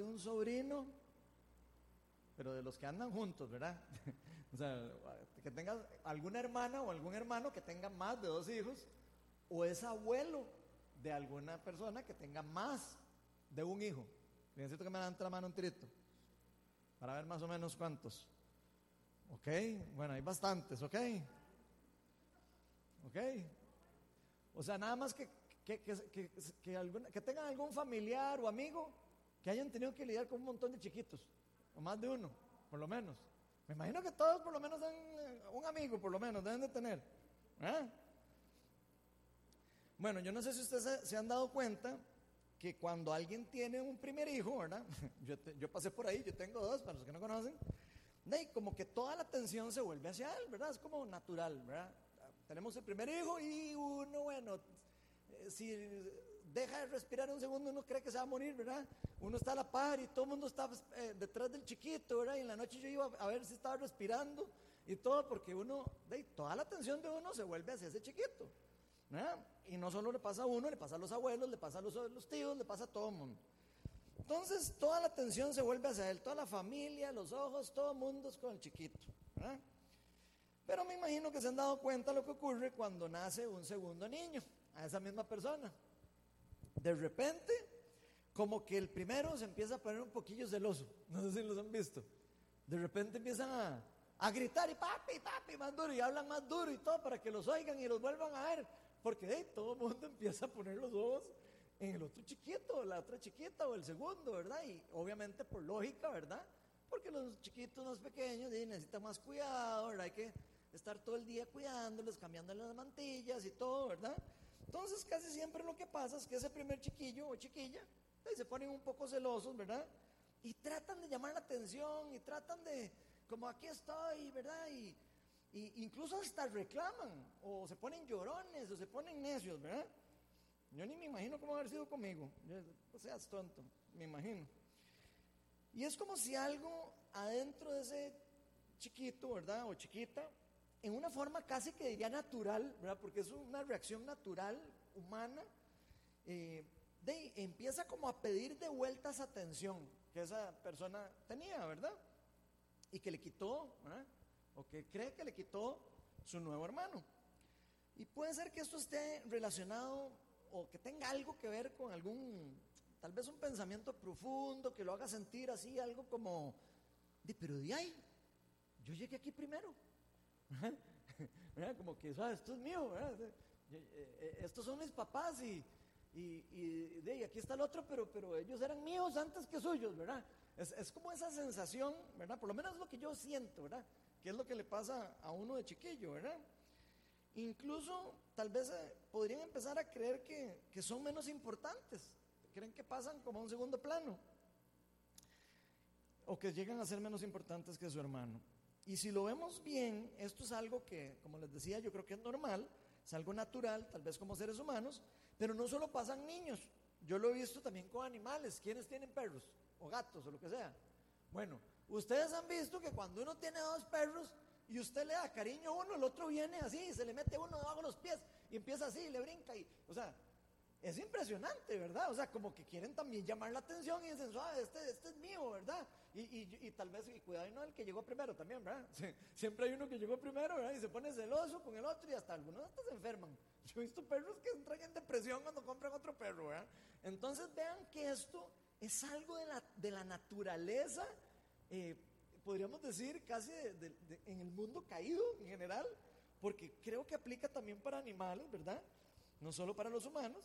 de un sobrino, pero de los que andan juntos, ¿verdad? o sea, que tenga alguna hermana o algún hermano que tenga más de dos hijos, o es abuelo de alguna persona que tenga más de un hijo. Necesito que me dan la mano un tirito para ver más o menos cuántos. ¿Ok? Bueno, hay bastantes, ¿ok? ¿Ok? O sea, nada más que, que, que, que, tengan algún familiar o amigo que hayan tenido que lidiar con un montón de chiquitos, o más de uno, por lo menos. Me imagino que todos por lo menos eh, un amigo, por lo menos, deben de tener. Bueno, yo no sé si ustedes se, han dado cuenta que cuando alguien tiene un primer hijo, ¿verdad? Yo, yo pasé por ahí, yo tengo dos, para los que no conocen, y como que toda la atención se vuelve hacia él, ¿verdad? Es como natural, ¿verdad? Tenemos el primer hijo y uno, bueno, eh, si deja de respirar un segundo, uno cree que se va a morir, ¿verdad? Uno está a la par y todo el mundo está eh, detrás del chiquito, ¿verdad? Y en la noche yo iba a ver si estaba respirando y todo, porque uno, toda la atención de uno se vuelve hacia ese chiquito, ¿verdad? Y no solo le pasa a uno, le pasa a los abuelos, le pasa a los, los tíos, le pasa a todo el mundo. Entonces, toda la atención se vuelve hacia él, toda la familia, los ojos, todo el mundo es con el chiquito, ¿verdad? Pero me imagino que se han dado cuenta lo que ocurre cuando nace un segundo niño a esa misma persona. De repente, como que el primero se empieza a poner un poquillo celoso. No sé si los han visto. De repente empiezan a, gritar y papi, papi, más duro y hablan más duro y todo para que los oigan y los vuelvan a ver. Porque todo el mundo empieza a poner los ojos en el otro chiquito, la otra chiquita o el segundo, ¿verdad? Y obviamente por lógica, ¿verdad? Porque los chiquitos más pequeños necesitan más cuidado, ¿verdad? Hay que estar todo el día cuidándoles, cambiándoles las mantillas y todo, ¿verdad? Entonces casi siempre lo que pasa es que ese primer chiquillo o chiquilla se ponen un poco celosos, ¿verdad? Y tratan de llamar la atención y tratan de, como aquí estoy, ¿verdad? Y, incluso hasta reclaman o se ponen llorones o se ponen necios, ¿verdad? Yo ni me imagino cómo haber sido conmigo. o seas tonto, me imagino. Y es como si algo adentro de ese chiquito, ¿verdad? O chiquita, en una forma casi que diría natural, ¿verdad? Porque es una reacción natural, humana, eh, de, empieza como a pedir de vuelta esa atención que esa persona tenía, ¿verdad? Y que le quitó, ¿verdad? O que cree que le quitó su nuevo hermano. Y puede ser que esto esté relacionado o que tenga algo que ver con algún, tal vez un pensamiento profundo que lo haga sentir así, algo como, de, pero de ahí, yo llegué aquí primero. Como que, esto es mío, eh, eh, estos son mis papás y, y, de, aquí está el otro, pero, pero ellos eran míos antes que suyos, ¿verdad? Es, es, como esa sensación, ¿verdad? Por lo menos lo que yo siento, ¿verdad? Que es lo que le pasa a uno de chiquillo, ¿verdad? Incluso tal vez eh, podrían empezar a creer que, que son menos importantes, creen que pasan como a un segundo plano, o que llegan a ser menos importantes que su hermano. Y si lo vemos bien, esto es algo que, como les decía, yo creo que es normal, es algo natural, tal vez como seres humanos, pero no solo pasan niños, yo lo he visto también con animales, quienes tienen perros o gatos o lo que sea. Bueno, ustedes han visto que cuando uno tiene dos perros y usted le da cariño a uno, el otro viene así, se le mete uno debajo de los pies y empieza así, y le brinca y, o sea, es impresionante, ¿verdad? O sea, como que quieren también llamar la atención y dicen, suave, este, este es mío, ¿verdad? Y, y, tal vez, y cuidado, y no el que llegó primero también, ¿verdad? siempre hay uno que llegó primero, ¿verdad? Y se pone celoso con el otro y hasta algunos hasta se enferman. Yo he visto perros que entran en depresión cuando compran otro perro, ¿verdad? Entonces vean que esto es algo de la, de la naturaleza, eh, podríamos decir, casi en el mundo caído en general, porque creo que aplica también para animales, ¿verdad? No solo para los humanos.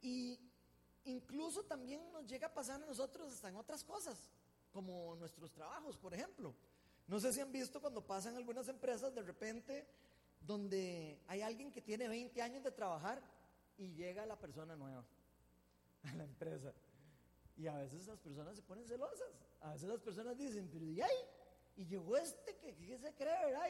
Y incluso también nos llega a pasar a nosotros hasta en otras cosas, como nuestros trabajos, por ejemplo. No sé si han visto cuando pasan algunas empresas de repente donde hay alguien que tiene 20 años de trabajar y llega la persona nueva a la empresa. Y a veces las personas se ponen celosas. A veces las personas dicen, pero ¿y ahí? Y llegó este que, ¿qué se cree, ¿verdad?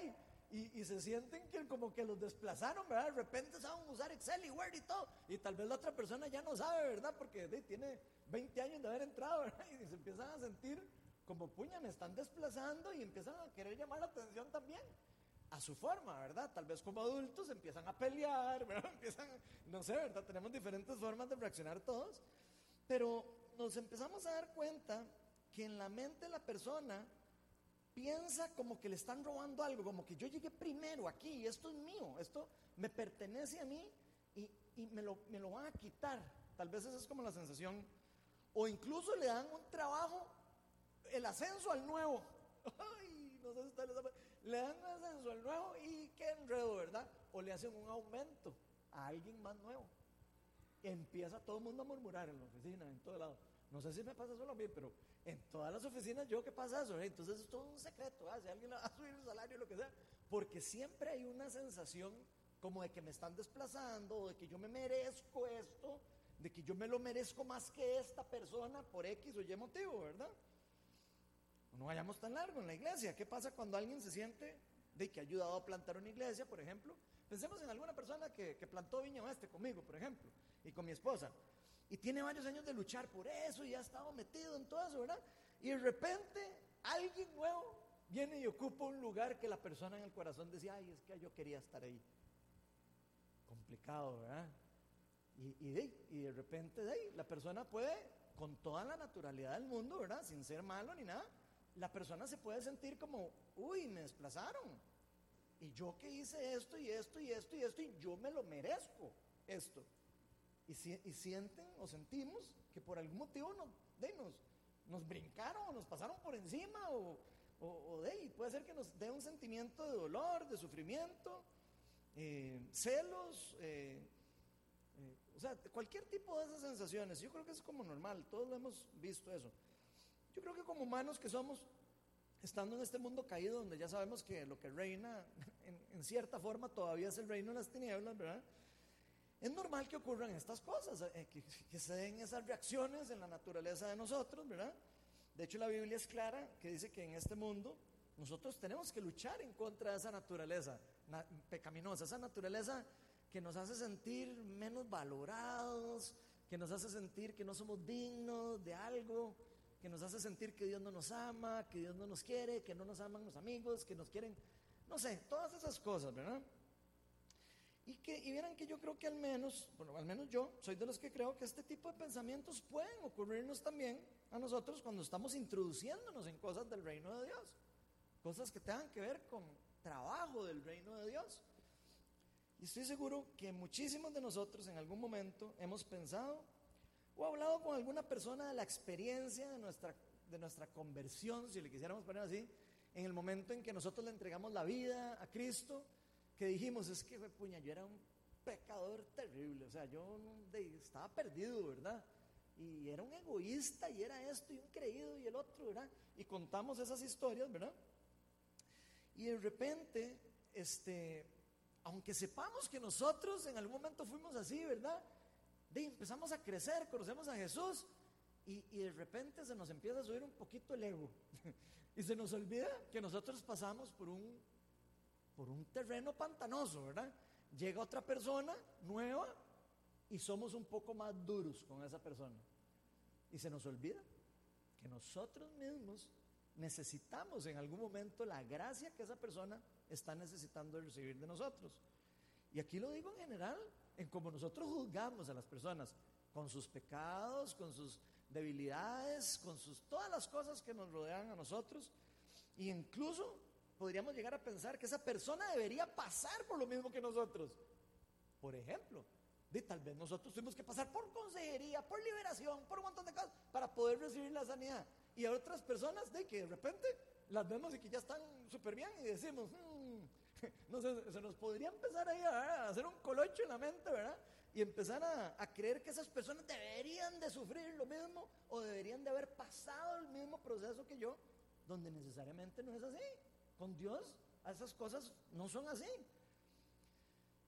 Y, se sienten que como que los desplazaron, ¿verdad? De repente saben usar Excel y Word y todo. Y tal vez la otra persona ya no sabe, ¿verdad? Porque tiene 20 años de haber entrado, ¿verdad? Y se empiezan a sentir como puña, me están desplazando y empiezan a querer llamar la atención también. A su forma, ¿verdad? Tal vez como adultos empiezan a pelear, ¿verdad? Empiezan, no sé, ¿verdad? Tenemos diferentes formas de reaccionar todos. Pero nos empezamos a dar cuenta que en la mente la persona piensa como que le están robando algo, como que yo llegué primero aquí esto es mío, esto me pertenece a mí y, y me, lo, me lo van a quitar. Tal vez esa es como la sensación. O incluso le dan un trabajo, el ascenso al nuevo. Ay, no sé si ustedes. Le dan un ascenso al nuevo y qué enredo, ¿verdad? O le hacen un aumento a alguien más nuevo. Empieza todo el mundo a murmurar en la oficina, en todo lado. No sé si me pasa solo a mí, pero en todas las oficinas yo que pasa eso. Entonces es todo un secreto. Si alguien va a subir el salario, lo que sea. Porque siempre hay una sensación como de que me están desplazando, de que yo me merezco esto, de que yo me lo merezco más que esta persona por X o Y motivo, ¿verdad? No vayamos tan largo en la iglesia. ¿Qué pasa cuando alguien se siente de que ha ayudado a plantar una iglesia, por ejemplo? Pensemos en alguna persona que, que plantó Viña Oeste conmigo, por ejemplo, y con mi esposa. Y tiene varios años de luchar por eso y ha estado metido en todo eso, ¿verdad? Y de repente alguien nuevo viene y ocupa un lugar que la persona en el corazón decía, ay, es que yo quería estar ahí. Complicado, ¿verdad? Y, y, de, y de repente de ahí, la persona puede, con toda la naturalidad del mundo, ¿verdad? Sin ser malo ni nada, la persona se puede sentir como, uy, me desplazaron. Y yo que hice esto y esto y esto y esto y yo me lo merezco, esto. Y, si, y sienten o sentimos que por algún motivo nos, de, nos, nos brincaron o nos pasaron por encima o, o, o de puede ser que nos dé un sentimiento de dolor, de sufrimiento, eh, celos, eh, eh, o sea, cualquier tipo de esas sensaciones. Yo creo que es como normal, todos lo hemos visto eso. Yo creo que como humanos que somos, estando en este mundo caído donde ya sabemos que lo que reina en, en cierta forma todavía es el reino de las tinieblas, ¿verdad? Es normal que ocurran estas cosas, eh, que, que, se den esas reacciones en la naturaleza de nosotros, ¿verdad? De hecho, la Biblia es clara que dice que en este mundo nosotros tenemos que luchar en contra de esa naturaleza na, pecaminosa, esa naturaleza que nos hace sentir menos valorados, que nos hace sentir que no somos dignos de algo, que nos hace sentir que Dios no nos ama, que Dios no nos quiere, que no nos aman los amigos, que nos quieren, no sé, todas esas cosas, ¿verdad? Y, que, y vieran que yo creo que al menos, bueno, al menos yo soy de los que creo que este tipo de pensamientos pueden ocurrirnos también a nosotros cuando estamos introduciéndonos en cosas del reino de Dios. Cosas que tengan que ver con trabajo del reino de Dios. Y estoy seguro que muchísimos de nosotros en algún momento hemos pensado o hablado con alguna persona de la experiencia de nuestra, de nuestra conversión, si le quisiéramos poner así, en el momento en que nosotros le entregamos la vida a Cristo que dijimos, es que, puña, yo era un pecador terrible, o sea, yo estaba perdido, ¿verdad? Y era un egoísta, y era esto, y un creído, y el otro, ¿verdad? Y contamos esas historias, ¿verdad? Y de repente, este, aunque sepamos que nosotros en algún momento fuimos así, ¿verdad? De, empezamos a crecer, conocemos a Jesús, y, y de repente se nos empieza a subir un poquito el ego. y se nos olvida que nosotros pasamos por un por un terreno pantanoso, ¿verdad? Llega otra persona nueva y somos un poco más duros con esa persona. Y se nos olvida que nosotros mismos necesitamos en algún momento la gracia que esa persona está necesitando recibir de nosotros. Y aquí lo digo en general, en cómo nosotros juzgamos a las personas con sus pecados, con sus debilidades, con sus todas las cosas que nos rodean a nosotros, e incluso podríamos llegar a pensar que esa persona debería pasar por lo mismo que nosotros. Por ejemplo, de tal vez nosotros tuvimos que pasar por consejería, por liberación, por un montón de cosas para poder recibir la sanidad. Y hay otras personas de que de repente las vemos y que ya están súper bien y decimos, hmm, no sé, se nos podría empezar ahí a, a, hacer un colocho en la mente, ¿verdad? Y empezar a, a creer que esas personas deberían de sufrir lo mismo o deberían de haber pasado el mismo proceso que yo, donde necesariamente no es así. Con Dios esas cosas no son así.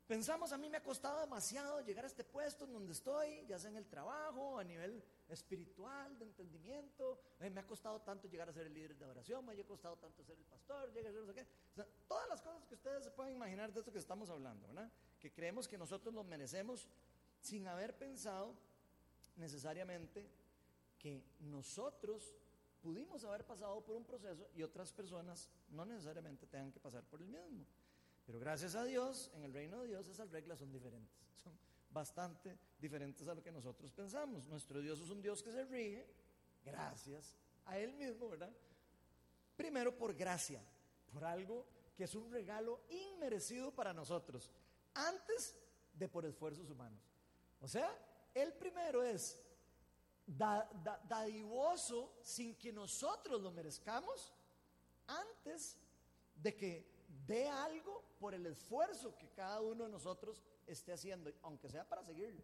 Pensamos, a mí me ha costado demasiado llegar a este puesto en donde estoy, ya sea en el trabajo, a nivel espiritual, de entendimiento, eh, me ha costado tanto llegar a ser el líder de oración, me ha costado tanto ser el pastor, llegar a ser no sé qué. Todas las cosas que ustedes se pueden imaginar de esto que estamos hablando, ¿verdad? Que creemos que nosotros lo merecemos sin haber pensado necesariamente que nosotros pudimos haber pasado por un proceso y otras personas no necesariamente tengan que pasar por el mismo. Pero gracias a Dios, en el reino de Dios esas reglas son diferentes, son bastante diferentes a lo que nosotros pensamos. Nuestro Dios es un Dios que se rige, gracias a Él mismo, ¿verdad? Primero por gracia, por algo que es un regalo inmerecido para nosotros, antes de por esfuerzos humanos. O sea, el primero es dadivoso sin que nosotros lo merezcamos, antes de que dé algo por el esfuerzo que cada uno de nosotros esté haciendo, aunque sea para seguirlo.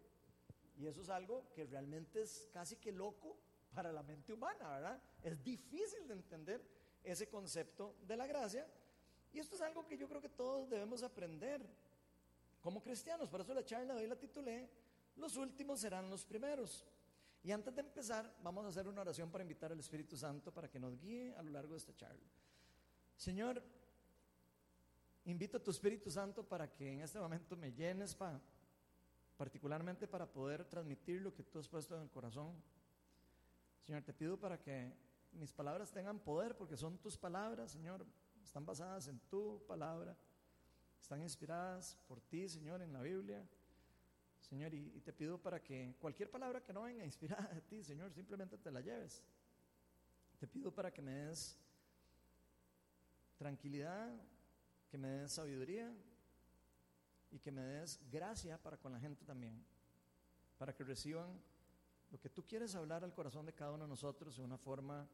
Y eso es algo que realmente es casi que loco para la mente humana, ¿verdad? Es difícil de entender ese concepto de la gracia. Y esto es algo que yo creo que todos debemos aprender como cristianos. Por eso la charla de hoy la titulé Los últimos serán los primeros. Y antes de empezar, vamos a hacer una oración para invitar al Espíritu Santo para que nos guíe a lo largo de esta charla. Señor, invito a tu Espíritu Santo para que en este momento me llenes, pa, particularmente para poder transmitir lo que tú has puesto en el corazón. Señor, te pido para que mis palabras tengan poder, porque son tus palabras, Señor, están basadas en tu palabra, están inspiradas por ti, Señor, en la Biblia. Señor, y, te pido para que cualquier palabra que no venga inspirada de ti, Señor, simplemente te la lleves. Te pido para que me des tranquilidad, que me des sabiduría y que me des gracia para con la gente también, para que reciban lo que tú quieres hablar al corazón de cada uno de nosotros de una forma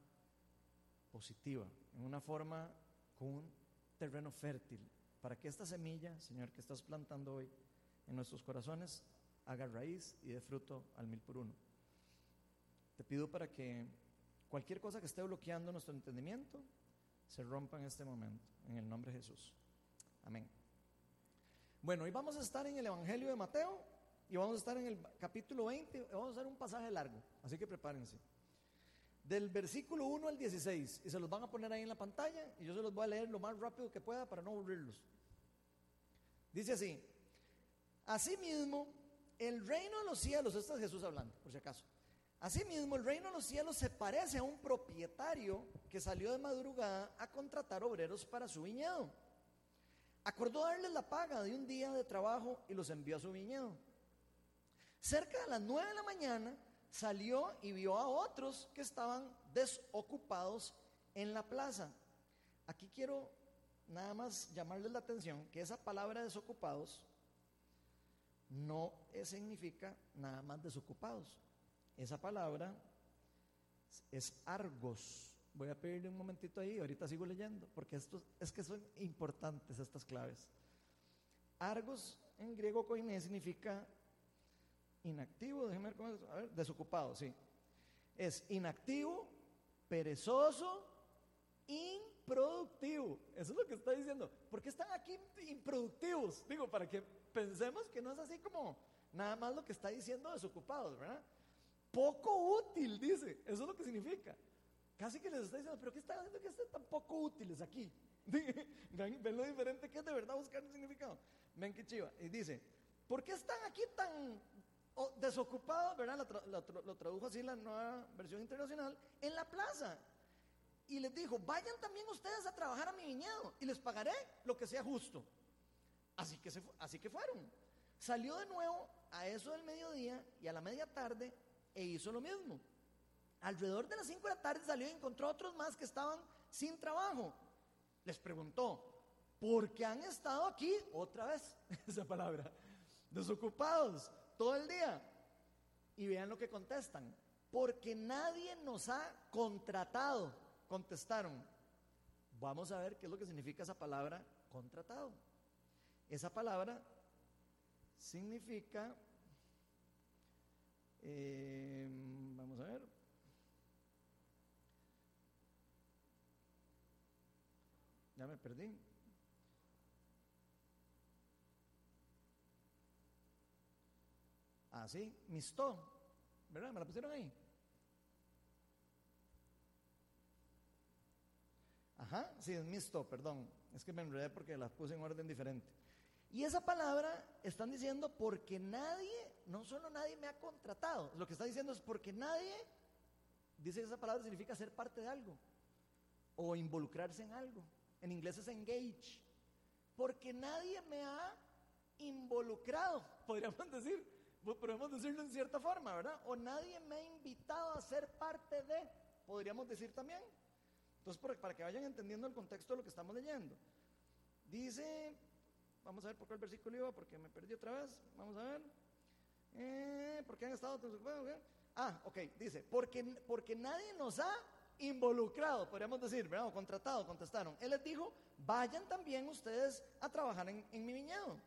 positiva, en una forma con un terreno fértil, para que esta semilla, Señor, que estás plantando hoy en nuestros corazones, haga raíz y dé fruto al mil por uno. Te pido para que cualquier cosa que esté bloqueando nuestro entendimiento se rompa en este momento, en el nombre de Jesús. Amén. Bueno, hoy vamos a estar en el Evangelio de Mateo y vamos a estar en el capítulo 20, vamos a hacer un pasaje largo, así que prepárense. Del versículo 1 al 16, y se los van a poner ahí en la pantalla, y yo se los voy a leer lo más rápido que pueda para no aburrirlos. Dice así, asimismo, el reino de los cielos, esto es Jesús hablando, por si acaso. Asimismo, el reino de los cielos se parece a un propietario que salió de madrugada a contratar obreros para su viñedo. Acordó darles la paga de un día de trabajo y los envió a su viñedo. Cerca de las nueve de la mañana salió y vio a otros que estaban desocupados en la plaza. Aquí quiero nada más llamarles la atención que esa palabra desocupados no significa nada más desocupados. Esa palabra es argos. Voy a pedirle un momentito ahí, ahorita sigo leyendo, porque esto, es que son importantes estas claves. Argos en griego koiné significa inactivo, déjenme ver cómo es, a ver, desocupado, sí. Es inactivo, perezoso, improductivo. Eso es lo que está diciendo. ¿Por qué están aquí improductivos? Digo, para que pensemos que no es así como nada más lo que está diciendo desocupados, ¿verdad? Poco útil, dice. Eso es lo que significa. Casi que les está diciendo, pero ¿qué están haciendo que estén tan poco útiles aquí? ven, lo diferente que es de verdad buscar un significado. Ven qué chiva. Y dice, ¿por qué están aquí tan desocupados? ¿Verdad? Lo, lo tradujo así la nueva versión internacional. En la plaza. Y les dijo, vayan también ustedes a trabajar a mi viñedo y les pagaré lo que sea justo. Así que, se, así que fueron. Salió de nuevo a eso del mediodía y a la media tarde e hizo lo mismo. Alrededor de las 5 de la tarde salió y encontró otros más que estaban sin trabajo. Les preguntó, ¿por qué han estado aquí otra vez? Esa palabra, desocupados todo el día. Y vean lo que contestan, porque nadie nos ha contratado, contestaron. Vamos a ver qué es lo que significa esa palabra contratado. Esa palabra significa, eh, vamos a ver, ya me perdí. Ah, sí, mistó, ¿verdad? ¿Me la pusieron ahí? Ajá, sí, es mixto, perdón. Es que me enredé porque las puse en orden diferente. Y esa palabra están diciendo porque nadie, no solo nadie me ha contratado, lo que está diciendo es porque nadie, dice esa palabra significa ser parte de algo o involucrarse en algo. En inglés es engage. Porque nadie me ha involucrado, podríamos decir. podemos decirlo en cierta forma, ¿verdad? O nadie me ha invitado a ser parte de, podríamos decir también. Entonces, para que vayan entendiendo el contexto de lo que estamos leyendo. Dice, vamos a ver por el versículo iba, porque me perdí otra vez. Vamos a ver. Eh, ¿Por qué han estado Ah, ok, dice, porque, porque nadie nos ha involucrado, podríamos decir, ¿verdad? O contratado, contestaron. Él les dijo, vayan también ustedes a trabajar en, en mi viñedo.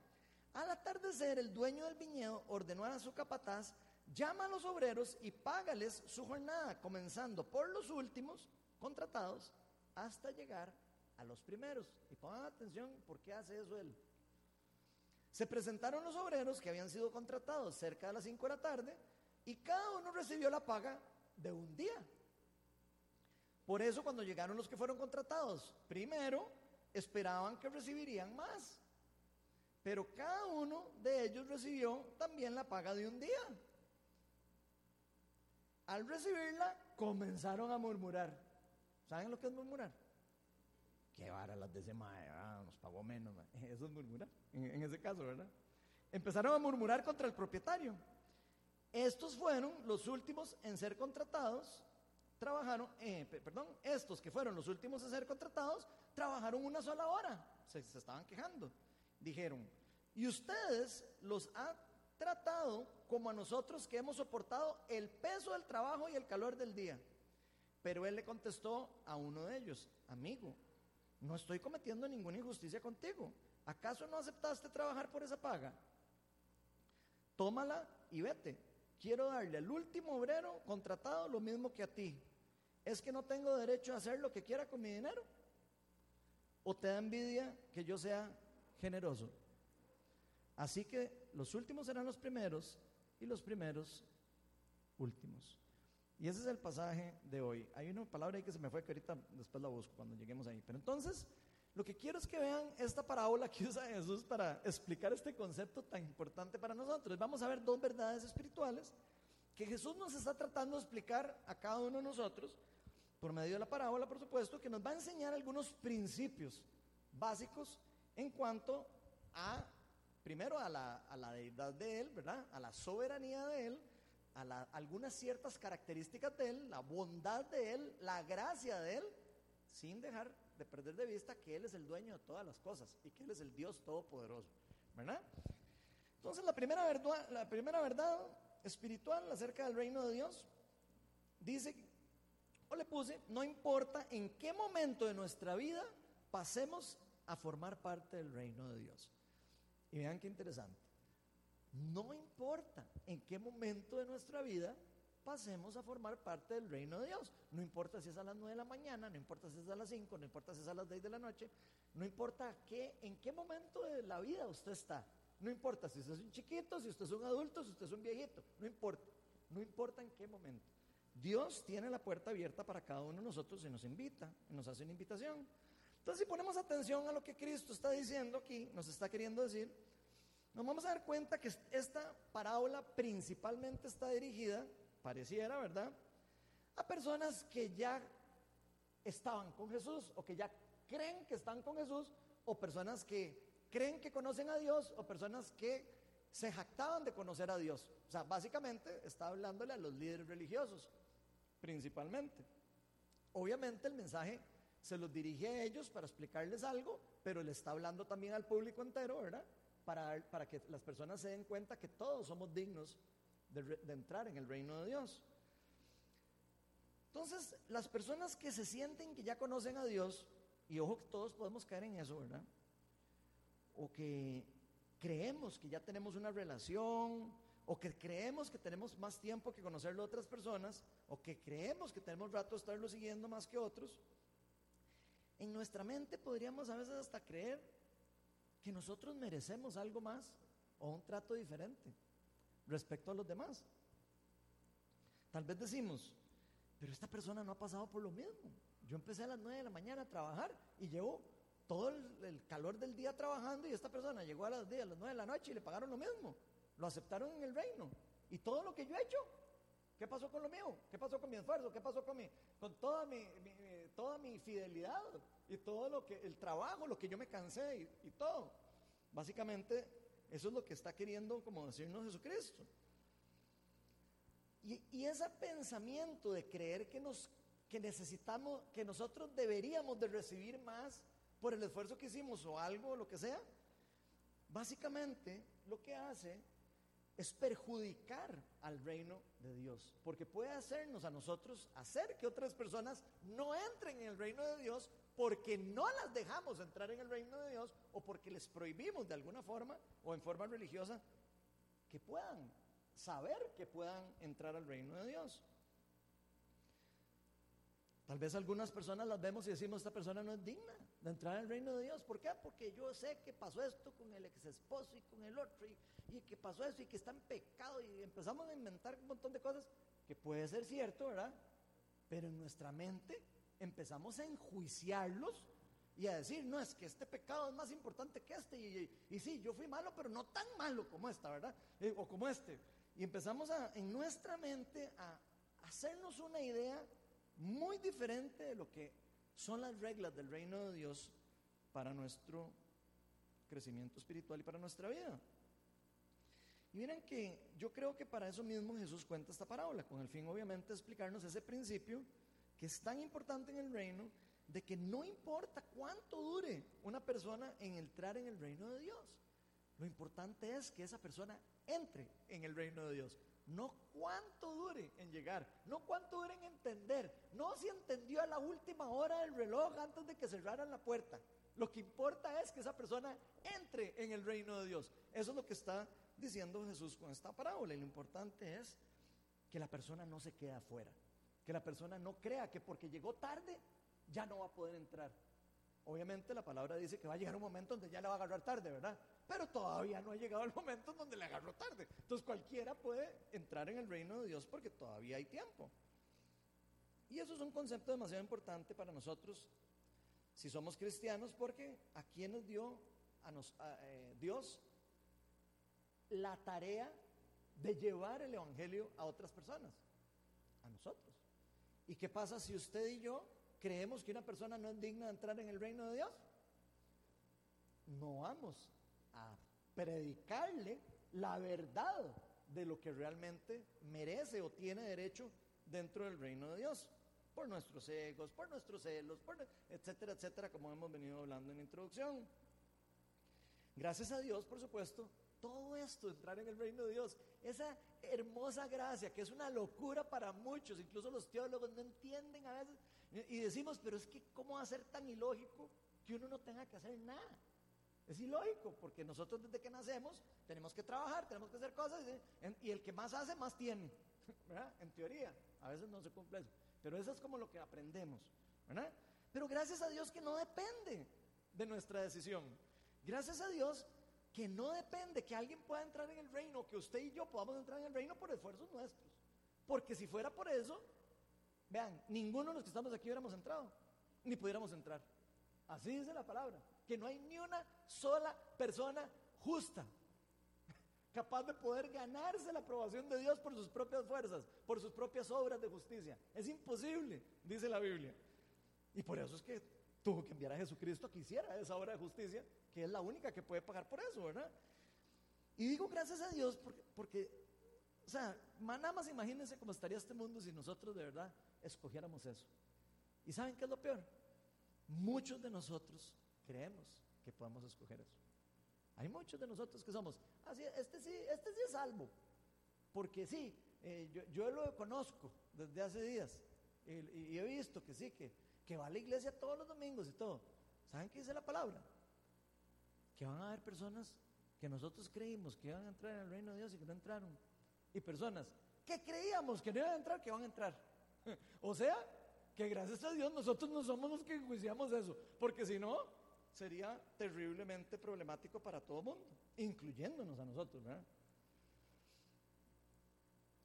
Al atardecer, el dueño del viñedo ordenó a su capataz, llama a los obreros y págales su jornada, comenzando por los últimos contratados hasta llegar a los primeros. Y pongan atención, ¿por qué hace eso él? Se presentaron los obreros que habían sido contratados cerca de las 5 de la tarde y cada uno recibió la paga de un día. Por eso cuando llegaron los que fueron contratados, primero esperaban que recibirían más. Pero cada uno de ellos recibió también la paga de un día. Al recibirla, comenzaron a murmurar. ¿Saben lo que es murmurar? Qué vara las de ese mae, nos pagó menos. Eso es murmurar, en, ese caso, ¿verdad? Empezaron a murmurar contra el propietario. Estos fueron los últimos en ser contratados, trabajaron, eh, perdón, estos que fueron los últimos en ser contratados, trabajaron una sola hora. Se, se estaban quejando. Dijeron, y ustedes los han tratado como a nosotros que hemos soportado el peso del trabajo y el calor del día. Pero él le contestó a uno de ellos, amigo, no estoy cometiendo ninguna injusticia contigo. ¿Acaso no aceptaste trabajar por esa paga? Tómala y vete. Quiero darle al último obrero contratado lo mismo que a ti. ¿Es que no tengo derecho a hacer lo que quiera con mi dinero? ¿O te da envidia que yo sea generoso? Así que los últimos serán los primeros y los primeros últimos. Y ese es el pasaje de hoy. Hay una palabra ahí que se me fue que ahorita después la busco cuando lleguemos ahí. Pero entonces, lo que quiero es que vean esta parábola que usa Jesús para explicar este concepto tan importante para nosotros. Vamos a ver dos verdades espirituales que Jesús nos está tratando de explicar a cada uno de nosotros por medio de la parábola, por supuesto, que nos va a enseñar algunos principios básicos en cuanto a, primero, a la, a la deidad de Él, ¿verdad? A la soberanía de Él a algunas ciertas características de Él, la bondad de Él, la gracia de Él, sin dejar de perder de vista que Él es el dueño de todas las cosas y que Él es el Dios todopoderoso. ¿Verdad? Entonces la primera verdad, la primera verdad espiritual acerca del reino de Dios dice, o le puse, no importa en qué momento de nuestra vida pasemos a formar parte del reino de Dios. Y vean qué interesante. No importa en qué momento de nuestra vida pasemos a formar parte del reino de Dios. No importa si es a las 9 de la mañana, no importa si es a las 5, no importa si es a las 10 de la noche, no importa qué, en qué momento de la vida usted está. No importa si usted es un chiquito, si usted es un adulto, si usted es un viejito, no importa. No importa en qué momento. Dios tiene la puerta abierta para cada uno de nosotros y nos invita, nos hace una invitación. Entonces, si ponemos atención a lo que Cristo está diciendo aquí, nos está queriendo decir, nos vamos a dar cuenta que esta parábola principalmente está dirigida, pareciera, ¿verdad?, a personas que ya estaban con Jesús o que ya creen que están con Jesús o personas que creen que conocen a Dios o personas que se jactaban de conocer a Dios. O sea, básicamente está hablándole a los líderes religiosos, principalmente. Obviamente el mensaje se los dirige a ellos para explicarles algo, pero le está hablando también al público entero, ¿verdad? Para, que las personas se den cuenta que todos somos dignos de, entrar en el reino de Dios. Entonces, las personas que se sienten que ya conocen a Dios, y ojo que todos podemos caer en eso, ¿verdad? O que creemos que ya tenemos una relación, o que creemos que tenemos más tiempo que conocerlo a otras personas, o que creemos que tenemos rato de estarlo siguiendo más que otros, en nuestra mente podríamos a veces hasta creer que nosotros merecemos algo más o un trato diferente respecto a los demás. Tal vez decimos, pero esta persona no ha pasado por lo mismo. Yo empecé a las 9 de la mañana a trabajar y llevo todo el, calor del día trabajando y esta persona llegó a las 10, a las 9 de la noche y le pagaron lo mismo. Lo aceptaron en el reino. Y todo lo que yo he hecho, ¿qué pasó con lo mío? ¿Qué pasó con mi esfuerzo? ¿Qué pasó con, mi, con toda, mi, toda mi fidelidad? y todo lo que, el trabajo, lo que yo me cansé y, todo. Básicamente, eso es lo que está queriendo como decirnos Jesucristo. Y, y ese pensamiento de creer que, nos, que necesitamos, que nosotros deberíamos de recibir más por el esfuerzo que hicimos o algo, lo que sea, básicamente lo que hace es perjudicar al reino de Dios, porque puede hacernos a nosotros hacer que otras personas no entren en el reino de Dios porque no las dejamos entrar en el reino de Dios o porque les prohibimos de alguna forma o en forma religiosa que puedan saber que puedan entrar al reino de Dios. Tal vez algunas personas las vemos y decimos, esta persona no es digna de entrar al reino de Dios. ¿Por qué? Porque yo sé que pasó esto con el ex esposo y con el otro, y que pasó eso y que está en pecado, y empezamos a inventar un montón de cosas que puede ser cierto, ¿verdad? Pero en nuestra mente empezamos a enjuiciarlos y a decir, no, es que este pecado es más importante que este, y, sí, yo fui malo, pero no tan malo como esta, ¿verdad? Eh, o como este. Y empezamos a, en nuestra mente a hacernos una idea muy diferente de lo que son las reglas del reino de Dios para nuestro crecimiento espiritual y para nuestra vida. Y miren que yo creo que para eso mismo Jesús cuenta esta parábola, con el fin obviamente de explicarnos ese principio que es tan importante en el reino, de que no importa cuánto dure una persona en entrar en el reino de Dios, lo importante es que esa persona entre en el reino de Dios no cuánto dure en llegar, no cuánto dure en entender, no si entendió a la última hora del reloj antes de que cerraran la puerta. Lo que importa es que esa persona entre en el reino de Dios. Eso es lo que está diciendo Jesús con esta parábola. Y lo importante es que la persona no se quede afuera, que la persona no crea que porque llegó tarde ya no va a poder entrar. Obviamente la palabra dice que va a llegar un momento donde ya le va a agarrar tarde, ¿verdad? pero todavía no ha llegado el momento en donde le agarró tarde. Entonces cualquiera puede entrar en el reino de Dios porque todavía hay tiempo. Y eso es un concepto demasiado importante para nosotros si somos cristianos porque a quienes dio a eh, Dios la tarea de llevar el Evangelio a otras personas, a nosotros. ¿Y qué pasa si usted y yo creemos que una persona no es digna de entrar en el reino de Dios? No vamos a predicarle la verdad de lo que realmente merece o tiene derecho dentro del reino de Dios, por nuestros egos, por nuestros celos, etcétera, etcétera, como hemos venido hablando en la introducción. Gracias a Dios, por supuesto, todo esto, entrar en el reino de Dios, esa hermosa gracia que es una locura para muchos, incluso los teólogos no entienden a veces, y decimos, pero es que ¿cómo va a ser tan ilógico que uno no tenga que hacer nada? Es ilógico, porque nosotros desde que nacemos tenemos que trabajar, tenemos que hacer cosas, y el que más hace, más tiene, ¿verdad? En teoría, a veces no se cumple eso, pero eso es como lo que aprendemos, ¿verdad? Pero gracias a Dios que no depende de nuestra decisión. Gracias a Dios que no depende que alguien pueda entrar en el reino, que usted y yo podamos entrar en el reino por esfuerzos nuestros. Porque si fuera por eso, vean, ninguno de los que estamos aquí hubiéramos entrado, ni pudiéramos entrar. Así dice la palabra que no hay ni una sola persona justa capaz de poder ganarse la aprobación de Dios por sus propias fuerzas, por sus propias obras de justicia. Es imposible, dice la Biblia. Y por eso es que tuvo que enviar a Jesucristo a que hiciera esa obra de justicia, que es la única que puede pagar por eso, ¿verdad? Y digo gracias a Dios porque, o sea, nada más imagínense cómo estaría este mundo si nosotros de verdad escogiéramos eso. ¿Y saben qué es lo peor? Muchos de nosotros creemos que podemos escoger eso. Hay muchos de nosotros que somos, así, ah, este sí, este sí es salvo, porque sí, eh, yo, yo, lo conozco desde hace días y, he visto que sí, que, que va a la iglesia todos los domingos y todo. ¿Saben qué dice la palabra? Que van a haber personas que nosotros creímos que iban a entrar en el reino de Dios y que no entraron. Y personas que creíamos que no iban a entrar, que van a entrar. o sea, que gracias a Dios nosotros no somos los que enjuiciamos eso, porque si no, sería terriblemente problemático para todo el mundo, incluyéndonos a nosotros.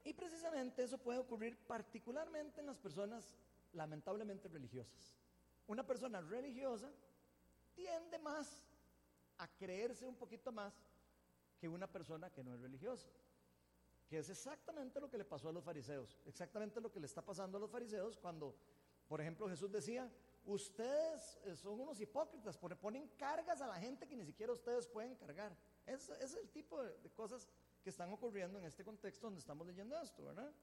Y precisamente eso puede ocurrir particularmente en las personas lamentablemente religiosas. Una persona religiosa tiende más a creerse un poquito más que una persona que no es religiosa. Que es exactamente lo que le pasó a los fariseos, exactamente lo que le está pasando a los fariseos cuando, por ejemplo, Jesús decía, ustedes eh, son unos hipócritas, porque ponen cargas a la gente que ni siquiera ustedes pueden cargar. Es, es el tipo de, cosas que están ocurriendo en este contexto donde estamos leyendo esto, ¿verdad?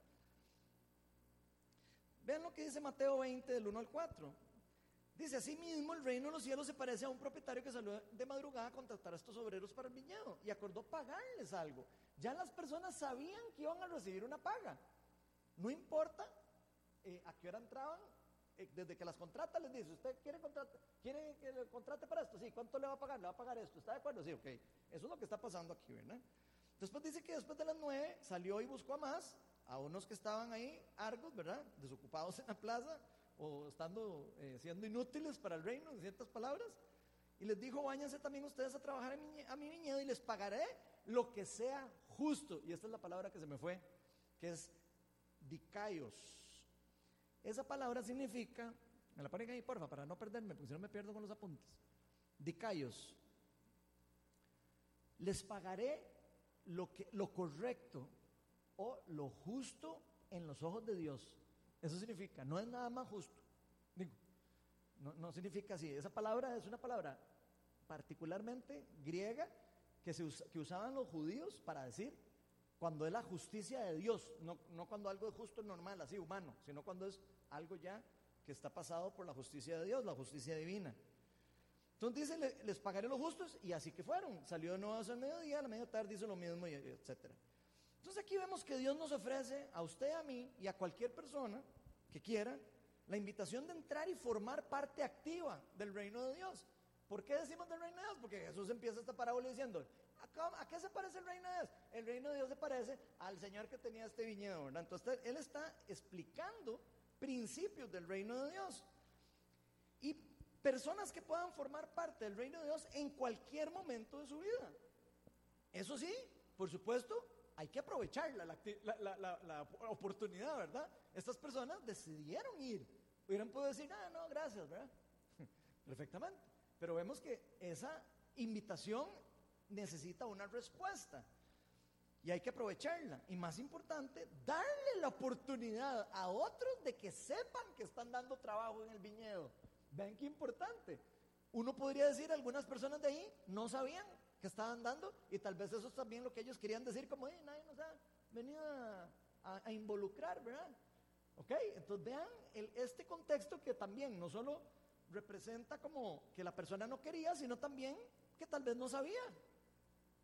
Vean lo que dice Mateo 20 del 1 al 4. Dice, así mismo el reino de los cielos se parece a un propietario que salió de madrugada a contratar a estos obreros para el viñedo y acordó pagarles algo. Ya las personas sabían que iban a recibir una paga. No importa eh, a qué hora entraban, eh, desde que las contrata les dice, ¿usted quiere, quiere que le contrate para esto? Sí, ¿cuánto le va a pagar? Le va a pagar esto. ¿Está de acuerdo? Sí, ok. Eso es lo que está pasando aquí, ¿verdad? Después dice que después de las nueve salió y buscó a más, a unos que estaban ahí, argos, ¿verdad? Desocupados en la plaza o estando eh, siendo inútiles para el reino, en ciertas palabras. Y les dijo, váyanse también ustedes a trabajar a mi viñedo y les pagaré lo que sea justo. Y esta es la palabra que se me fue, que es dicaios. Esa palabra significa, me la ponen ahí porfa, para no perderme, porque si no me pierdo con los apuntes. Dicaios. Les pagaré lo, que, lo correcto o lo justo en los ojos de Dios. Eso significa, no es nada más justo. Digo, no, significa así. Esa palabra es una palabra particularmente griega que, usaban los judíos para decir cuando es la justicia de Dios, no, cuando algo es justo normal, así humano, sino cuando es algo ya que está pasado por la justicia de Dios, la justicia divina. Entonces dice, les pagaré los justos y así que fueron. Salió de nuevo al mediodía, a la media tarde hizo lo mismo, etc. Aquí vemos que Dios nos ofrece a usted, a mí y a cualquier persona que quiera la invitación de entrar y formar parte activa del reino de Dios. ¿Por qué decimos del reino de Dios? Porque Jesús empieza esta parábola diciendo, ¿a qué se parece el reino de Dios? El reino de Dios se parece al Señor que tenía este viñedo. Entonces Él está explicando principios del reino de Dios. Y personas que puedan formar parte del reino de Dios en cualquier momento de su vida. Eso sí, por supuesto, hay que aprovechar la, oportunidad, ¿verdad? Estas personas decidieron ir. Hubieran podido decir, ah, no, gracias, ¿verdad? Perfectamente. Pero vemos que esa invitación necesita una respuesta. Y hay que aprovecharla. Y más importante, darle la oportunidad a otros de que sepan que están dando trabajo en el viñedo. Ven qué importante. Uno podría decir, algunas personas de ahí no sabían que estaban dando y tal vez eso es también lo que ellos querían decir, como, nadie nos ha venido a, involucrar, ¿verdad? Ok, entonces vean este contexto que también no solo representa como que la persona no quería, sino también que tal vez no sabía.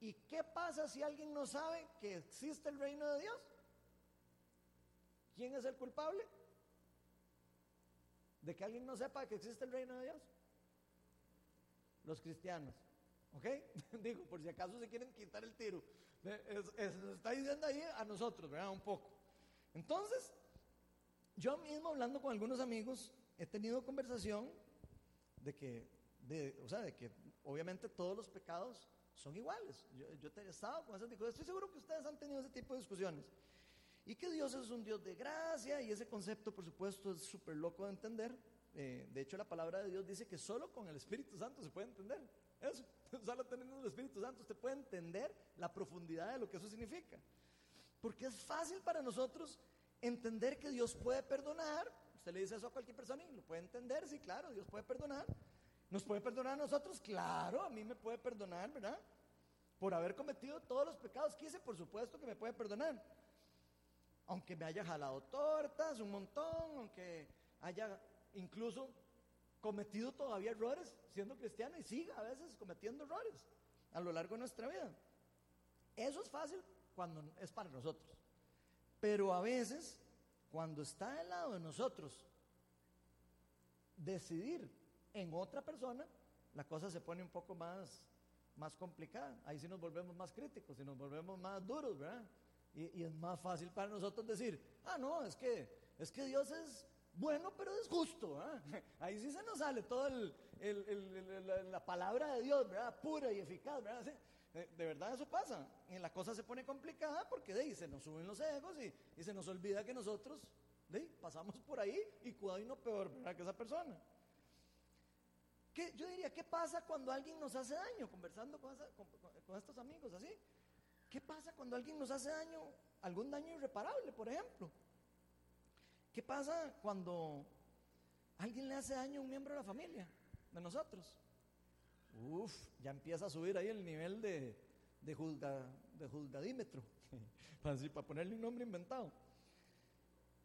¿Y qué pasa si alguien no sabe que existe el reino de Dios? ¿Quién es el culpable? ¿De que alguien no sepa que existe el reino de Dios? Los cristianos. ¿Ok? Digo, por si acaso se quieren quitar el tiro. está diciendo ahí a nosotros, ¿verdad? Un poco. Entonces, yo mismo hablando con algunos amigos, he tenido conversación de que, de, o sea, de que obviamente todos los pecados son iguales. Yo, yo he estado con esas discusiones. Estoy seguro que ustedes han tenido ese tipo de discusiones. Y que Dios es un Dios de gracia y ese concepto, por supuesto, es súper loco de entender. Eh, de hecho, la palabra de Dios dice que solo con el Espíritu Santo se puede entender. Eso, solo teniendo el Espíritu Santo usted puede entender la profundidad de lo que eso significa. Porque es fácil para nosotros entender que Dios puede perdonar. Usted le dice eso a cualquier persona y lo puede entender, sí, claro, Dios puede perdonar. ¿Nos puede perdonar a nosotros? Claro, a mí me puede perdonar, ¿verdad? Por haber cometido todos los pecados que hice, por supuesto que me puede perdonar. Aunque me haya jalado tortas un montón, aunque haya incluso cometido todavía errores siendo cristiano y siga a veces cometiendo errores a lo largo de nuestra vida. Eso es fácil cuando es para nosotros. Pero a veces, cuando está al lado de nosotros, decidir en otra persona, la cosa se pone un poco más, más complicada. Ahí sí nos volvemos más críticos y nos volvemos más duros, ¿verdad? Y, es más fácil para nosotros decir, ah, no, es que, es que Dios es bueno, pero es justo. ¿verdad? Ahí sí se nos sale toda la, palabra de Dios, ¿verdad? Pura y eficaz, ¿verdad? Eh, de verdad eso pasa. Y la cosa se pone complicada porque se nos suben los egos y, se nos olvida que nosotros pasamos por ahí y cuidado y no peor, ¿verdad? Que esa persona yo diría, ¿qué pasa cuando alguien nos hace daño? Conversando con, estos amigos así. ¿Qué pasa cuando alguien nos hace daño? Algún daño irreparable, por ejemplo. ¿Qué pasa cuando alguien le hace daño a un miembro de la familia, de nosotros? Uf, ya empieza a subir ahí el nivel de, de, juzga, de juzgadímetro, para, para ponerle un nombre inventado.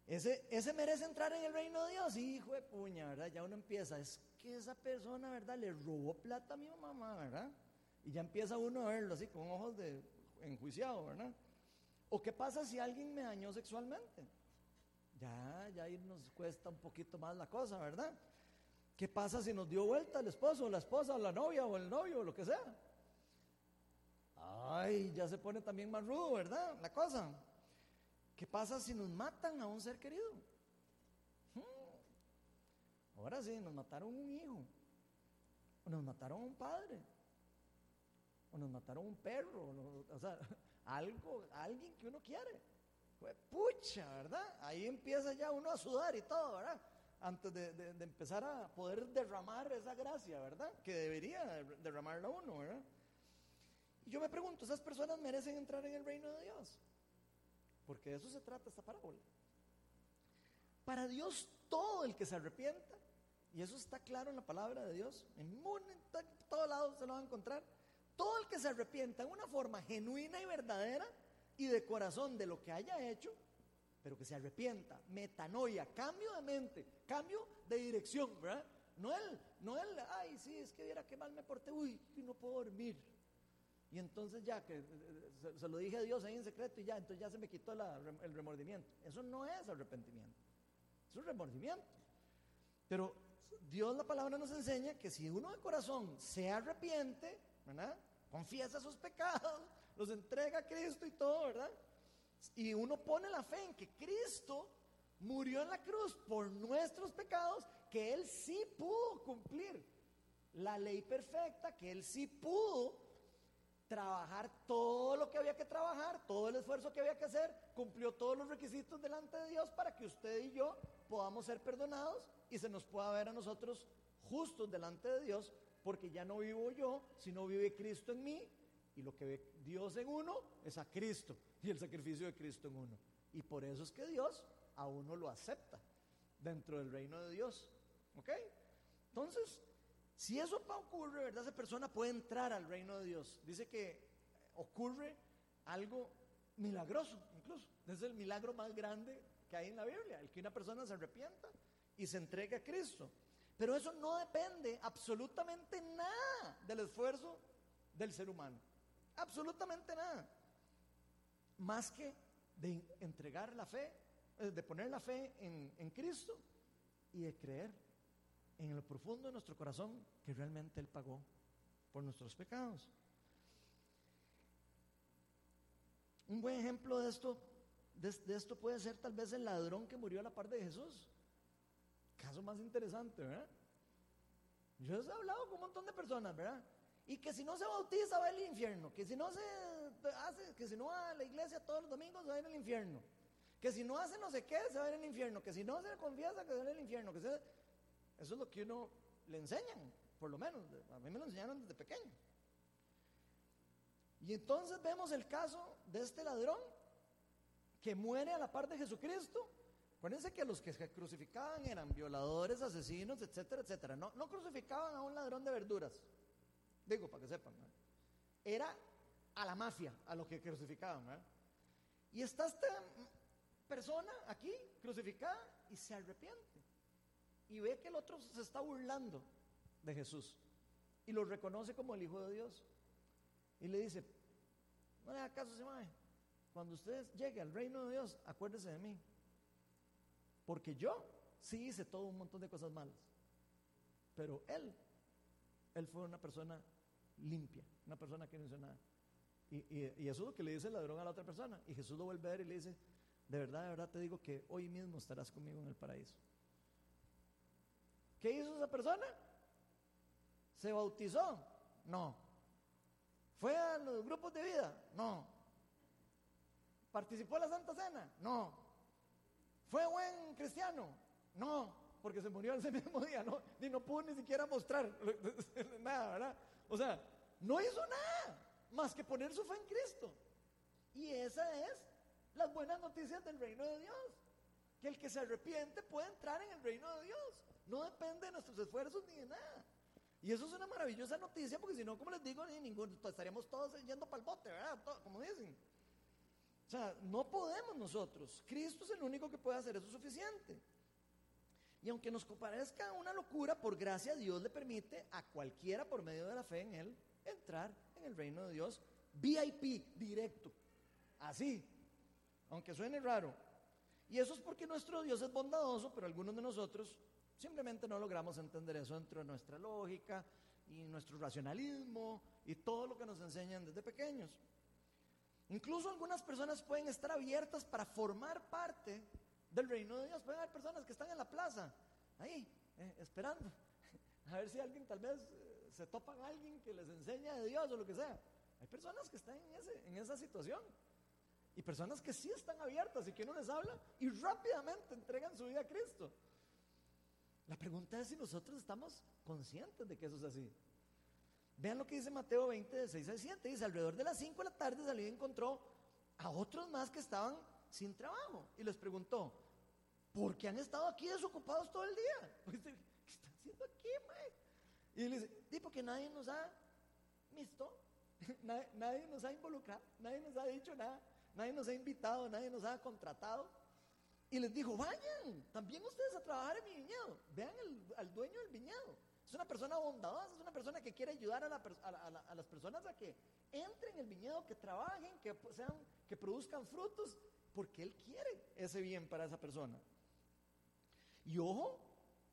ese, ese merece entrar en el reino de Dios. Hijo de puña, ¿verdad? Ya uno empieza, es que esa persona, ¿verdad? Le robó plata a mi mamá, ¿verdad? Y ya empieza uno a verlo así, con ojos de enjuiciado, ¿verdad? ¿O qué pasa si alguien me dañó sexualmente? Ya, ya ahí nos cuesta un poquito más la cosa, ¿verdad? ¿Qué pasa si nos dio vuelta el esposo, o la esposa, o la novia, o el novio, o lo que sea? Ay, ya se pone también más rudo, ¿verdad? La cosa. ¿Qué pasa si nos matan a un ser querido? Hmm. Ahora sí, nos mataron un hijo, o nos mataron un padre, o nos mataron un perro, o sea, algo, alguien que uno quiere. Pucha, ¿verdad? Ahí empieza ya uno a sudar y todo, ¿verdad? Antes de, de empezar a poder derramar esa gracia, ¿verdad? Que debería derramarla uno, ¿verdad? Y yo me pregunto, ¿esas personas merecen entrar en el reino de Dios? Porque de eso se trata esta parábola. Para Dios, todo el que se arrepienta, y eso está claro en la palabra de Dios, en, en todos lados se lo va a encontrar, todo el que se arrepienta en una forma genuina y verdadera y de corazón de lo que haya hecho, pero que se arrepienta, metanoia, cambio de mente, cambio de dirección, ¿verdad? No él, no él, ay, sí, es que viera qué mal me porté, uy, no puedo dormir. Y entonces ya, que se, lo dije a Dios ahí en secreto y ya, entonces ya se me quitó el remordimiento. Eso no es arrepentimiento, es un remordimiento. Pero Dios la palabra nos enseña que si uno de corazón se arrepiente, ¿verdad? confiesa sus pecados, los entrega a Cristo y todo, ¿verdad? Y uno pone la fe en que Cristo murió en la cruz por nuestros pecados, que Él sí pudo cumplir la ley perfecta, que Él sí pudo trabajar todo lo que había que trabajar, todo el esfuerzo que había que hacer, cumplió todos los requisitos delante de Dios para que usted y yo podamos ser perdonados y se nos pueda ver a nosotros justos delante de Dios porque ya no vivo yo, sino vive Cristo en mí, y lo que ve Dios en uno es a Cristo y el sacrificio de Cristo en uno. Y por eso es que Dios a uno lo acepta dentro del reino de Dios. ¿Ok? Entonces, si eso ocurre, ¿verdad? Esa persona puede entrar al reino de Dios. Dice que ocurre algo milagroso, incluso. Es el milagro más grande que hay en la Biblia, el que una persona se arrepienta y se entregue a Cristo. Pero eso no depende absolutamente nada del esfuerzo del ser humano. Absolutamente nada. Más que de entregar la fe, eh, de poner la fe en, en Cristo y de creer en lo profundo de nuestro corazón que realmente Él pagó por nuestros pecados. Un buen ejemplo de esto, de, de, esto puede ser tal vez el ladrón que murió a la par de Jesús. Caso más interesante, ¿verdad? Yo he hablado con un montón de personas, ¿verdad? Y que si no se bautiza va al infierno, que si no se hace, que si no va a la iglesia todos los domingos se va a ir al infierno, que si no hace no sé qué se va a ir al infierno, que si no se confiesa que se va a ir al infierno, que eso es lo que uno le enseñan, por lo menos, a mí me lo enseñaron desde pequeño. Y entonces vemos el caso de este ladrón que muere a la par de Jesucristo Acuérdense que los que se crucificaban eran violadores, asesinos, etcétera, etcétera. No, no crucificaban a un ladrón de verduras. Digo, para que sepan. Era a la mafia a los que crucificaban. Y está esta persona aquí crucificada y se arrepiente. Y ve que el otro se está burlando de Jesús. Y lo reconoce como el Hijo de Dios. Y le dice, no le haga caso, se Cuando usted llegue al reino de Dios, acuérdese de mí. Porque yo sí hice todo un montón de cosas malas. Pero él, él fue una persona limpia, una persona que no hizo nada. Y, eso es lo que le dice el ladrón a la otra persona. Y Jesús lo vuelve a ver y le dice, de verdad, de verdad te digo que hoy mismo estarás conmigo en el paraíso. ¿Qué hizo esa persona? ¿Se bautizó? No. ¿Fue a los grupos de vida? No. ¿Participó en la Santa Cena? No. ¿Fue buen cristiano? No, porque se murió ese mismo día, no, ni no pudo ni siquiera mostrar nada, ¿verdad? O sea, no hizo nada más que poner su fe en Cristo. Y esa es las buenas noticias del reino de Dios. Que el que se arrepiente puede entrar en el reino de Dios. No depende de nuestros esfuerzos ni de nada. Y eso es una maravillosa noticia porque si no, como les digo, ni ninguno, estaríamos todos yendo para el bote, ¿verdad? como dicen. O sea, no podemos nosotros. Cristo es el único que puede hacer eso suficiente. Y aunque nos parezca una locura, por gracia Dios le permite a cualquiera por medio de la fe en Él entrar en el reino de Dios VIP, directo. Así, aunque suene raro. Y eso es porque nuestro Dios es bondadoso, pero algunos de nosotros simplemente no logramos entender eso dentro de nuestra lógica y nuestro racionalismo y todo lo que nos enseñan desde pequeños. Incluso algunas personas pueden estar abiertas para formar parte del reino de Dios. Pueden haber personas que están en la plaza, ahí, eh, esperando, a ver si alguien tal vez eh, se topan a alguien que les enseña de Dios o lo que sea. Hay personas que están en, ese, en esa situación. Y personas que sí están abiertas y que uno les habla y rápidamente entregan su vida a Cristo. La pregunta es si nosotros estamos conscientes de que eso es así. Vean lo que dice Mateo 20, de 6 a 7. Dice, alrededor de las 5 de la tarde salió y encontró a otros más que estaban sin trabajo. Y les preguntó, ¿por qué han estado aquí desocupados todo el día? Pues, ¿Qué están haciendo aquí? Y le dice, sí, porque nadie nos ha visto, nadie, nos ha involucrado, nadie nos ha dicho nada, nadie nos ha invitado, nadie nos ha contratado. Y les dijo, vayan, también ustedes a trabajar en mi viñedo. Vean al dueño del viñedo. Es una persona bondadosa, es una persona que quiere ayudar a, las personas a que entren en el viñedo, que trabajen, que, sean, que produzcan frutos, porque Él quiere ese bien para esa persona. Y ojo,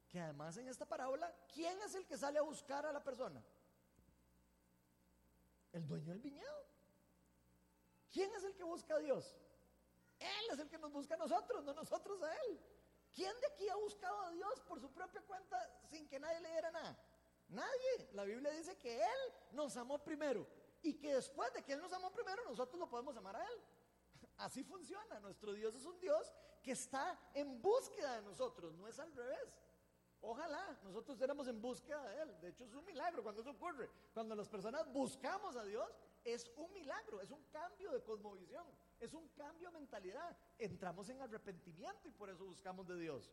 que además en esta parábola, ¿quién es el que sale a buscar a la persona? El dueño del viñedo. ¿Quién es el que busca a Dios? Él es el que nos busca a nosotros, no nosotros a Él. ¿Quién de aquí ha buscado a Dios por su propia cuenta sin que nadie le diera nada? Nadie. La Biblia dice que Él nos amó primero y que después de que Él nos amó primero, nosotros lo podemos amar a Él. Así funciona. Nuestro Dios es un Dios que está en búsqueda de nosotros, no es al revés. Ojalá nosotros éramos en búsqueda de Él. De hecho, es un milagro cuando eso ocurre. Cuando las personas buscamos a Dios, es un milagro, es un cambio de cosmovisión. Es un cambio de mentalidad. Entramos en arrepentimiento y por eso buscamos de Dios.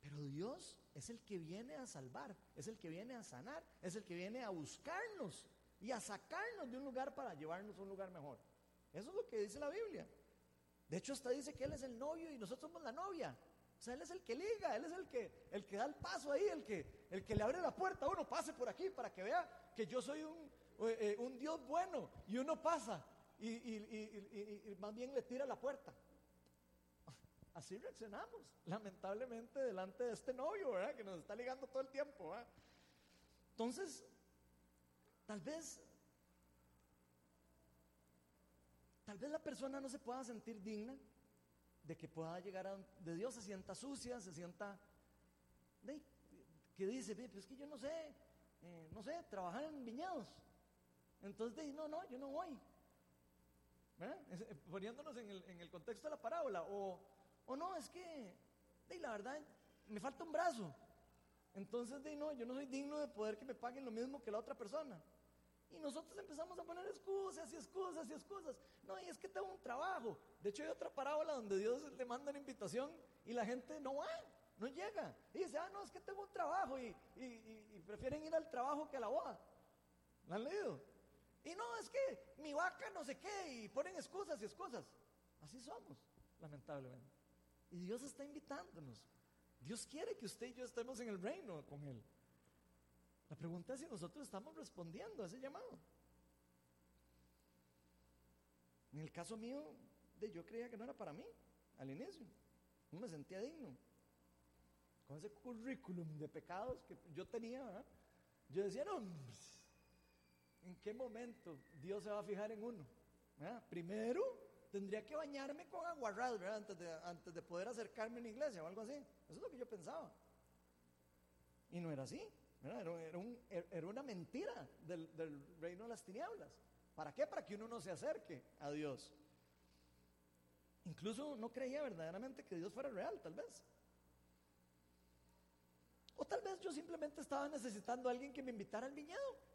Pero Dios es el que viene a salvar, es el que viene a sanar, es el que viene a buscarnos y a sacarnos de un lugar para llevarnos a un lugar mejor. Eso es lo que dice la Biblia. De hecho, hasta dice que Él es el novio y nosotros somos la novia. O sea, Él es el que liga, Él es el que, el que da el paso ahí, el que, el que le abre la puerta uno, pase por aquí para que vea que yo soy un, eh, un Dios bueno y uno pasa y, más bien le tira la puerta. Así reaccionamos, lamentablemente, delante de este novio, ¿verdad? Que nos está ligando todo el tiempo, Entonces, tal vez, tal vez la persona no se pueda sentir digna de que pueda llegar a de Dios, se sienta sucia, se sienta, que dice, pues es que yo no sé, eh, no sé, trabajar en viñedos. Entonces, no, no, yo no voy. Eh, poniéndonos en el, contexto de la parábola. O, o no, es que, de, la verdad, me falta un brazo. Entonces, de, no, yo no soy digno de poder que me paguen lo mismo que la otra persona. Y nosotros empezamos a poner excusas y excusas y excusas. No, y es que tengo un trabajo. De hecho, hay otra parábola donde Dios le manda una invitación y la gente no va, no llega. Y dice, ah, no, es que tengo un trabajo y, y prefieren ir al trabajo que a la boda. ¿La han leído? Y no, es que mi vaca no sé qué, y ponen excusas y excusas. Así somos, lamentablemente. Y Dios está invitándonos. Dios quiere que usted y yo estemos en el reino con Él. La pregunta es si nosotros estamos respondiendo a ese llamado. En el caso mío, yo creía que no era para mí al inicio. No me sentía digno. Con ese currículum de pecados que yo tenía, yo decía, no, ¿En qué momento Dios se va a fijar en uno? Primero, tendría que bañarme con aguarrado antes, de, antes de poder acercarme a una iglesia o algo así. Eso es lo que yo pensaba. Y no era así. Era, una mentira del, del reino de las tinieblas. ¿Para qué? Para que uno no se acerque a Dios. Incluso no creía verdaderamente que Dios fuera real, tal vez. O tal vez yo simplemente estaba necesitando a alguien que me invitara al viñedo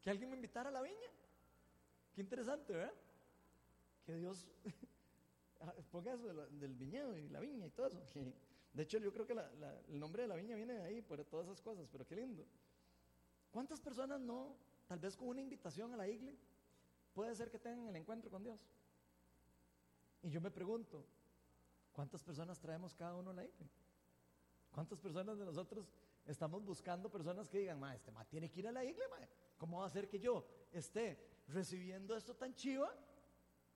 que alguien me invitara a la viña. Qué interesante, ¿verdad? Que Dios ponga eso del viñedo y la viña y todo eso. De hecho, yo creo que el nombre de la viña viene de ahí, por todas esas cosas, pero qué lindo. ¿Cuántas personas no, tal vez con una invitación a la iglesia, puede ser que tengan el encuentro con Dios? Y yo me pregunto, ¿cuántas personas traemos cada uno a la iglesia? ¿Cuántas personas de nosotros estamos buscando personas que digan, ma, este ma tiene que ir a la iglesia, ma. ¿Cómo va a ser que yo esté recibiendo esto tan chiva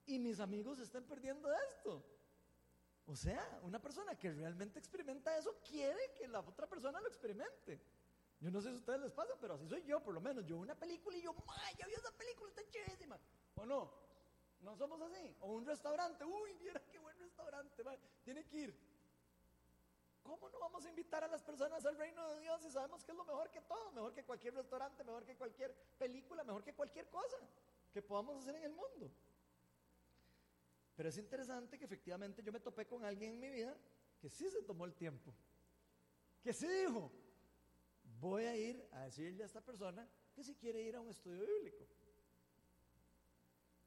y mis amigos estén perdiendo esto? O sea, una persona que realmente experimenta eso quiere que la otra persona lo experimente. Yo no sé si a ustedes les pasa, pero así soy yo, por lo menos. Yo una película y yo, ¡ma! Ya vi esa película, está chivísima. ¿O no? No somos así. O un restaurante, uy, mira qué buen restaurante, tiene que ir. ¿Cómo no vamos a invitar a las personas al reino de Dios si sabemos que es lo mejor que todo? Mejor que cualquier restaurante, mejor que cualquier película, mejor que cualquier cosa que podamos hacer en el mundo. Pero es interesante que efectivamente yo me topé con alguien en mi vida que sí se tomó el tiempo, que sí dijo, voy a ir a decirle a esta persona que si quiere ir a un estudio bíblico.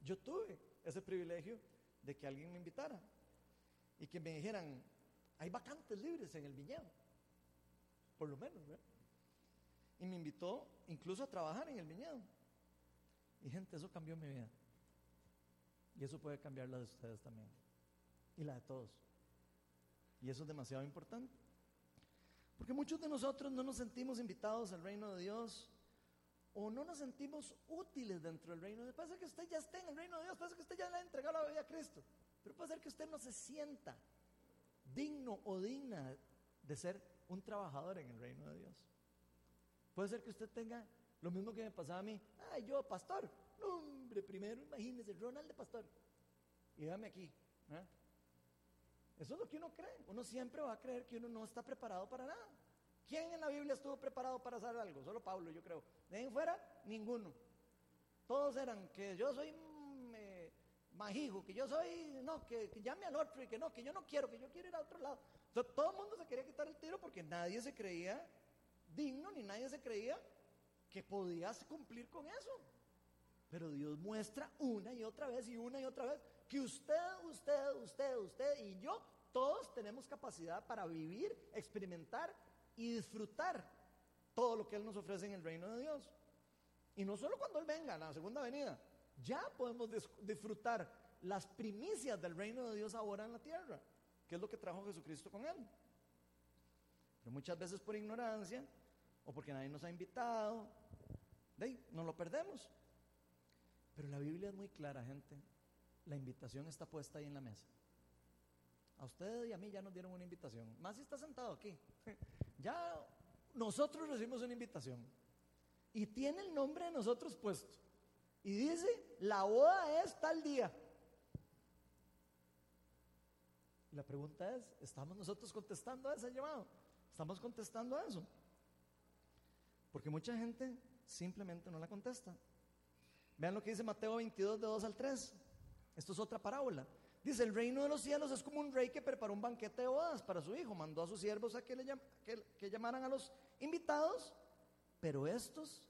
Yo tuve ese privilegio de que alguien me invitara y que me dijeran, hay vacantes libres en el viñedo, por lo menos, ¿verdad? Y me invitó incluso a trabajar en el viñedo. Y gente, eso cambió mi vida. Y eso puede cambiar la de ustedes también. Y la de todos. Y eso es demasiado importante. Porque muchos de nosotros no nos sentimos invitados al reino de Dios o no nos sentimos útiles dentro del reino de Dios. Puede ser que usted ya esté en el reino de Dios, puede ser que usted ya le haya entregado la vida a Cristo, pero puede ser que usted no se sienta digno o digna de ser un trabajador en el reino de Dios. Puede ser que usted tenga lo mismo que me pasaba a mí. Ay, yo, pastor. Hombre, primero imagínese, Ronald de pastor. Y dame aquí. ¿eh? Eso es lo que uno cree. Uno siempre va a creer que uno no está preparado para nada. ¿Quién en la Biblia estuvo preparado para hacer algo? Solo Pablo, yo creo. De ahí fuera, ninguno. Todos eran que yo soy mm, eh, que yo soy, no, que, llame al otro y que no, que yo no quiero, que yo quiero ir a otro lado. todo el mundo se quería quitar el tiro porque nadie se creía digno ni nadie se creía que podías cumplir con eso. Pero Dios muestra una y otra vez y una y otra vez que usted, usted, usted, usted y yo, todos tenemos capacidad para vivir, experimentar y disfrutar todo lo que Él nos ofrece en el reino de Dios. Y no solo cuando Él venga, la segunda venida, ya podemos disfrutar las primicias del reino de Dios ahora en la tierra, que es lo que trajo Jesucristo con Él. Pero muchas veces por ignorancia o porque nadie nos ha invitado, de nos lo perdemos. Pero la Biblia es muy clara, gente. La invitación está puesta ahí en la mesa. A usted y a mí ya nos dieron una invitación. Más si está sentado aquí. Ya nosotros recibimos una invitación. Y tiene el nombre de nosotros puesto. Y dice, la boda es tal día. La pregunta es, ¿estamos nosotros contestando a ese llamado? ¿Estamos contestando a eso? Porque mucha gente simplemente no la contesta. Vean lo que dice Mateo 22, de 2 al 3. Esto es otra parábola. Dice, el reino de los cielos es como un rey que preparó un banquete de bodas para su hijo. Mandó a sus siervos a que, le que, llamaran a los invitados, pero estos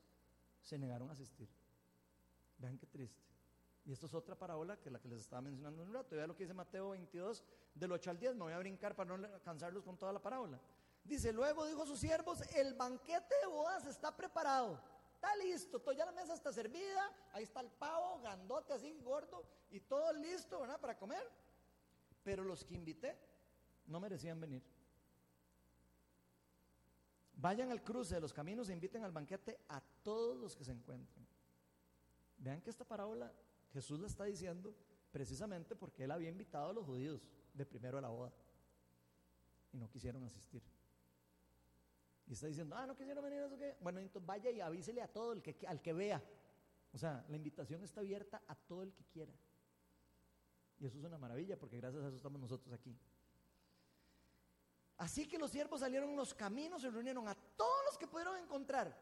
se negaron a asistir. Vean qué triste. Y esto es otra parábola que la que les estaba mencionando en un rato. Vean lo que dice Mateo 22, del 8 al 10. Me voy a brincar para no cansarlos con toda la parábola. Dice, luego dijo a sus siervos, el banquete de bodas está preparado Está listo, todo, ya la mesa está servida, ahí está el pavo, gandote así, gordo, y todo listo, ¿verdad? Para comer. Pero los que invité no merecían venir. Vayan al cruce de los caminos e inviten al banquete a todos los que se encuentren. Vean que esta parábola Jesús la está diciendo precisamente porque él había invitado a los judíos de primero a la boda y no quisieron asistir. Y está diciendo, ah, no quisieron venir a eso que. Bueno, entonces vaya y avísele a todo el que, al que vea. O sea, la invitación está abierta a todo el que quiera. Y eso es una maravilla porque gracias a eso estamos nosotros aquí. Así que los siervos salieron en los caminos, se reunieron a todos los que pudieron encontrar.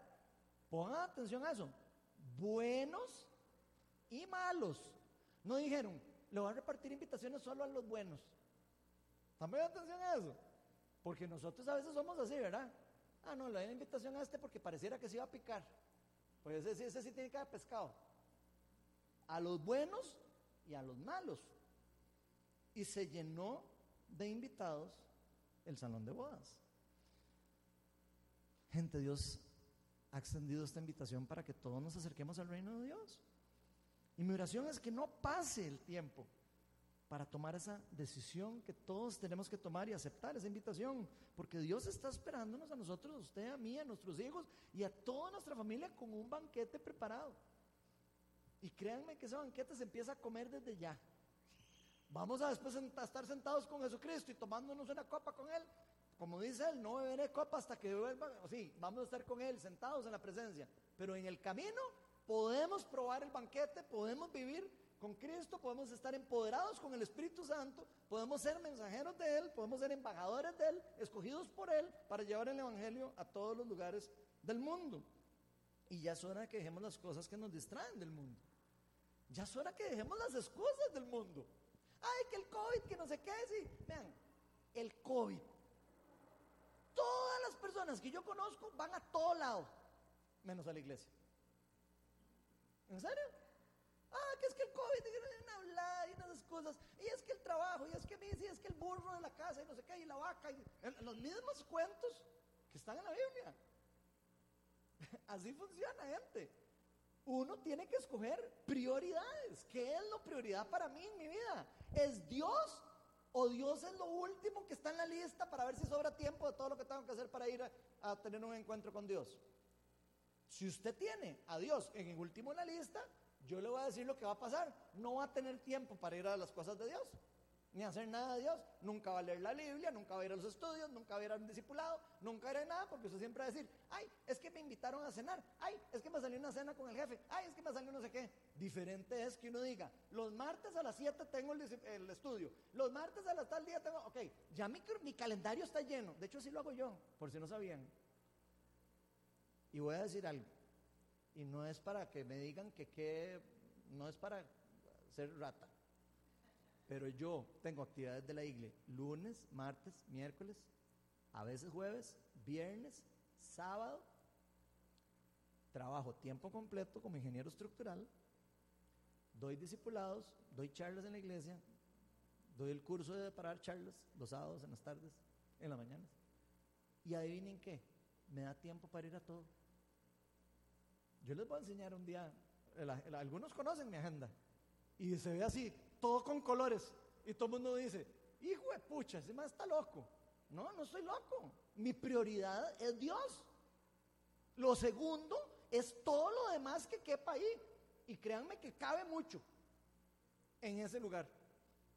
Pongan atención a eso. Buenos y malos. No dijeron, le voy a repartir invitaciones solo a los buenos. También atención a eso. Porque nosotros a veces somos así, ¿verdad? Ah, no, le doy la invitación a este porque pareciera que se iba a picar. Pues ese, ese sí tiene que haber pescado. A los buenos y a los malos. Y se llenó de invitados el salón de bodas. Gente, Dios ha extendido esta invitación para que todos nos acerquemos al reino de Dios. Y mi oración es que no pase el tiempo para tomar esa decisión que todos tenemos que tomar y aceptar esa invitación, porque Dios está esperándonos a nosotros, a usted, a mí, a nuestros hijos y a toda nuestra familia con un banquete preparado. Y créanme que ese banquete se empieza a comer desde ya. Vamos a después a estar sentados con Jesucristo y tomándonos una copa con Él. Como dice Él, no beberé copa hasta que vuelva. Sí, vamos a estar con Él sentados en la presencia. Pero en el camino podemos probar el banquete, podemos vivir con Cristo, podemos estar empoderados con el Espíritu Santo, podemos ser mensajeros de Él, podemos ser embajadores de Él, escogidos por Él para llevar el Evangelio a todos los lugares del mundo. Y ya es hora de que dejemos las cosas que nos distraen del mundo. Ya es hora que dejemos las excusas del mundo. Ay, que el COVID, que no sé qué, sí. Vean, el COVID. Todas las personas que yo conozco van a todo lado, menos a la iglesia. ¿En serio? Ah, que es que el COVID, y una hablar y unas cosas, y es que el trabajo, y es que y es que el burro de la casa, y no sé qué, y la vaca, y los mismos cuentos que están en la Biblia. Así funciona, gente. Uno tiene que escoger prioridades. ¿Qué es la prioridad para mí en mi vida? ¿Es Dios o Dios es lo último que está en la lista para ver si sobra tiempo de todo lo que tengo que hacer para ir a tener un encuentro con Dios? Si usted tiene a Dios en el último en la lista, yo le voy a decir lo que va a pasar. No va a tener tiempo para ir a las cosas de Dios, ni hacer nada de Dios. Nunca va a leer la Biblia, nunca va a ir a los estudios, nunca va a ir a un discipulado, nunca a nada, porque usted siempre va a decir, ay, es que me invitaron a cenar, ay, es que me salió una cena con el jefe, ay, es que me salió no sé qué. Diferente es que uno diga, los martes a las 7 tengo el, estudio, los martes a las tal día tengo, ok, ya mi, mi calendario está lleno. De hecho, así lo hago yo, por si no sabían. Y voy a decir algo. Y no es para que me digan que qué, no es para ser rata. Pero yo tengo actividades de la iglesia lunes, martes, miércoles, a veces jueves, viernes, sábado. Trabajo tiempo completo como ingeniero estructural. Doy discipulados, doy charlas en la iglesia, doy el curso de parar charlas los sábados, en las tardes, en las mañanas. Y adivinen qué, me da tiempo para ir a todo. Yo les voy a enseñar un día, algunos conocen mi agenda, y se ve así, todo con colores, y todo el mundo dice, hijo de pucha, ese más está loco. No, no soy loco. Mi prioridad es Dios. Lo segundo es todo lo demás que quepa ahí. Y créanme que cabe mucho en ese lugar,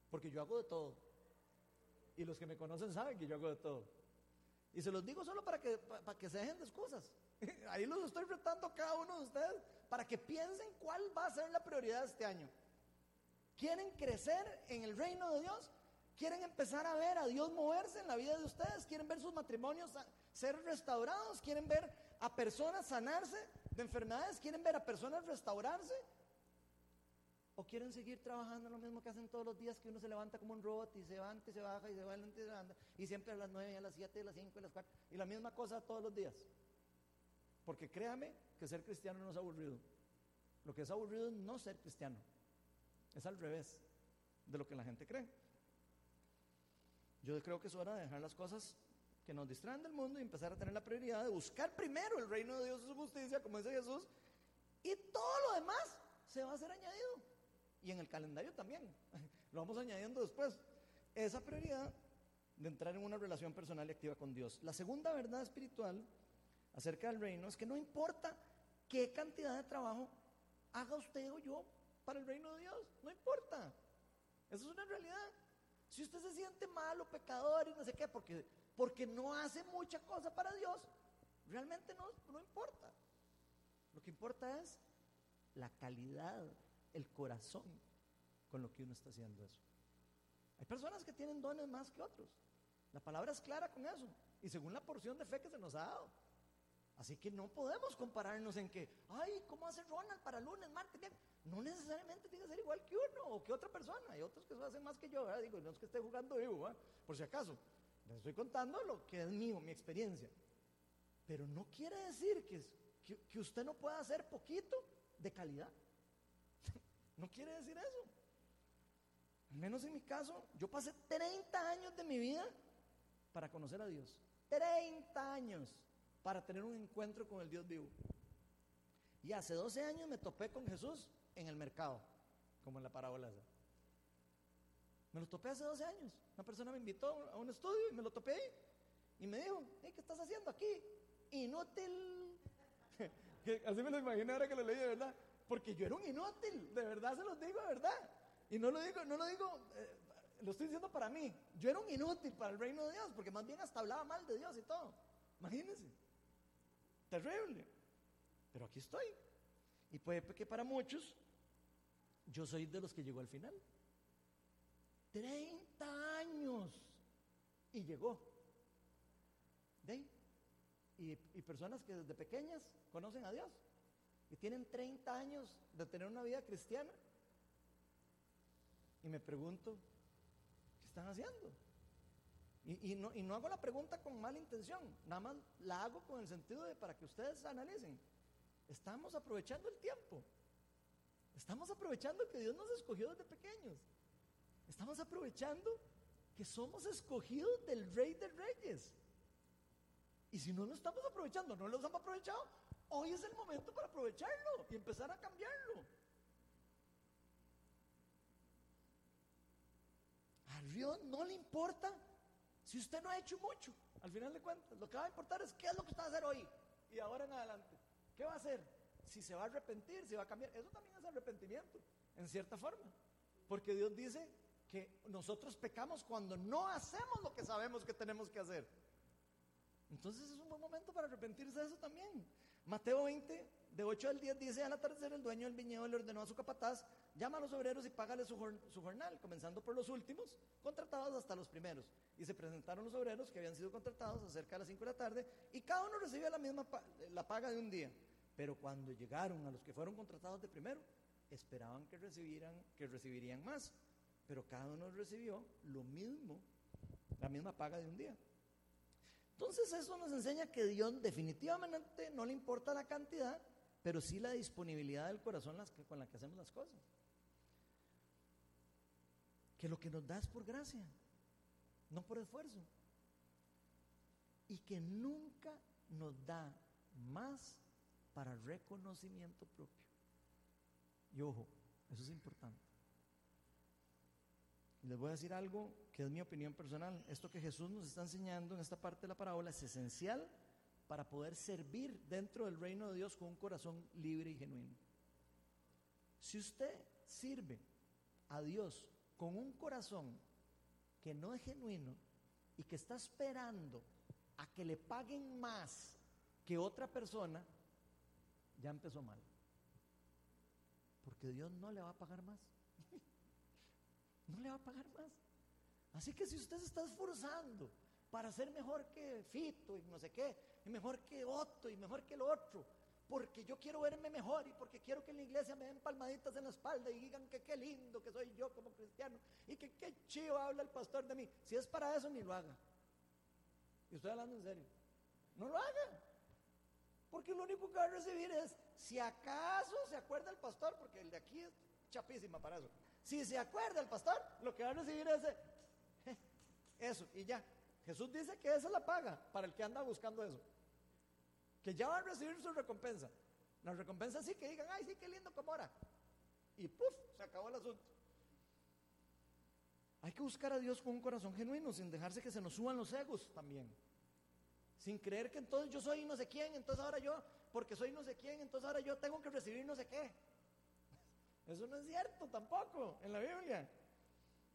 porque yo hago de todo. Y los que me conocen saben que yo hago de todo. Y se los digo solo para que, para que se dejen de excusas. Ahí los estoy retando cada uno de ustedes para que piensen cuál va a ser la prioridad de este año. ¿Quieren crecer en el reino de Dios? ¿Quieren empezar a ver a Dios moverse en la vida de ustedes? ¿Quieren ver sus matrimonios ser restaurados? ¿Quieren ver a personas sanarse de enfermedades? ¿Quieren ver a personas restaurarse? ¿O quieren seguir trabajando lo mismo que hacen todos los días, que uno se levanta como un robot y se levanta y se baja y se va y se levanta, y siempre a las 9, a las 7, a las 5, a las 4, y la misma cosa todos los días? Porque créame que ser cristiano no es aburrido. Lo que es aburrido es no ser cristiano. Es al revés de lo que la gente cree. Yo creo que es hora de dejar las cosas que nos distraen del mundo y empezar a tener la prioridad de buscar primero el reino de Dios y su justicia, como dice Jesús, y todo lo demás se va a ser añadido. Y en el calendario también. Lo vamos añadiendo después. Esa prioridad de entrar en una relación personal y activa con Dios. La segunda verdad espiritual acerca del reino es que no importa qué cantidad de trabajo haga usted o yo para el reino de Dios, no importa. Eso es una realidad. Si usted se siente malo, pecador y no sé qué, porque, porque no hace mucha cosa para Dios, realmente no, no importa. Lo que importa es la calidad, el corazón con lo que uno está haciendo eso. Hay personas que tienen dones más que otros. La palabra es clara con eso. Y según la porción de fe que se nos ha dado. Así que no podemos compararnos en que, ay, ¿cómo hace Ronald para lunes, martes? No necesariamente tiene que ser igual que uno o que otra persona. Hay otros que hacen más que yo, ¿verdad? Digo, no es que esté jugando vivo, por si acaso. Les estoy contando lo que es mío, mi experiencia. Pero no quiere decir que, que usted no pueda hacer poquito de calidad. no quiere decir eso. Al menos en mi caso, yo pasé 30 años de mi vida para conocer a Dios. 30 años para tener un encuentro con el Dios vivo. Y hace 12 años me topé con Jesús en el mercado, como en la parábola Me lo topé hace 12 años. Una persona me invitó a un estudio y me lo topé. Y me dijo, ¿qué estás haciendo aquí? Inútil. Así me lo imaginé ahora que lo leí de verdad. Porque yo era un inútil, de verdad se los digo de verdad. Y no lo digo, no lo digo, eh, lo estoy diciendo para mí. Yo era un inútil para el reino de Dios, porque más bien hasta hablaba mal de Dios y todo. Imagínense. Terrible. Pero aquí estoy. Y puede que para muchos yo soy de los que llegó al final. 30 años. Y llegó. ¿De? Y, y personas que desde pequeñas conocen a Dios. Y tienen 30 años de tener una vida cristiana. Y me pregunto, ¿qué están haciendo? Y, no, hago la pregunta con mala intención, nada más la hago con el sentido de para que ustedes analicen. Estamos aprovechando el tiempo. Estamos aprovechando que Dios nos escogió desde pequeños. Estamos aprovechando que somos escogidos del Rey de Reyes. Y si no lo estamos aprovechando, no lo hemos aprovechado, hoy es el momento para aprovecharlo y empezar a cambiarlo. Al Dios no le importa si usted no ha hecho mucho. Al final de cuentas, lo que va a importar es qué es lo que está a hacer hoy y ahora en adelante. ¿Qué va a hacer? Si se va a arrepentir, si va a cambiar. Eso también es arrepentimiento, en cierta forma. Porque Dios dice que nosotros pecamos cuando no hacemos lo que sabemos que tenemos que hacer. Entonces es un buen momento para arrepentirse de eso también. Mateo 20, de 8 al 10 dice, al atardecer el dueño del viñedo le ordenó a su capataz, llama a los obreros y págale su, jornal, comenzando por los últimos, contratados hasta los primeros. Y se presentaron los obreros que habían sido contratados a cerca de las 5 de la tarde y cada uno recibía la misma la paga de un día. Pero cuando llegaron a los que fueron contratados de primero, esperaban que, recibieran, que recibirían más. Pero cada uno recibió lo mismo, la misma paga de un día. Entonces eso nos enseña que Dios definitivamente no le importa la cantidad, pero sí la disponibilidad del corazón con la que hacemos las cosas. Que lo que nos da es por gracia, no por esfuerzo. Y que nunca nos da más para reconocimiento propio. Y ojo, eso es importante. Les voy a decir algo que es mi opinión personal. Esto que Jesús nos está enseñando en esta parte de la parábola es esencial para poder servir dentro del reino de Dios con un corazón libre y genuino. Si usted sirve a Dios con un corazón que no es genuino y que está esperando a que le paguen más que otra persona, ya empezó mal. Porque Dios no le va a pagar más. no le va a pagar más. Así que si usted se está esforzando para ser mejor que Fito y no sé qué, y mejor que Otto y mejor que lo otro, porque yo quiero verme mejor y porque quiero que la iglesia me den palmaditas en la espalda y digan que qué lindo que soy yo como cristiano y que qué chido habla el pastor de mí. Si es para eso, ni lo haga. Y estoy hablando en serio. No lo haga. Porque lo único que va a recibir es, si acaso se acuerda el pastor, porque el de aquí es chapísima para eso. Si se acuerda el pastor, lo que va a recibir es eh, eso y ya. Jesús dice que esa es la paga para el que anda buscando eso. Que ya va a recibir su recompensa. La recompensa sí que digan, ay, sí, qué lindo como ahora. Y puf, se acabó el asunto. Hay que buscar a Dios con un corazón genuino, sin dejarse que se nos suban los egos también. Sin creer que entonces yo soy no sé quién, entonces ahora yo, porque soy no sé quién, entonces ahora yo tengo que recibir no sé qué. Eso no es cierto tampoco en la Biblia.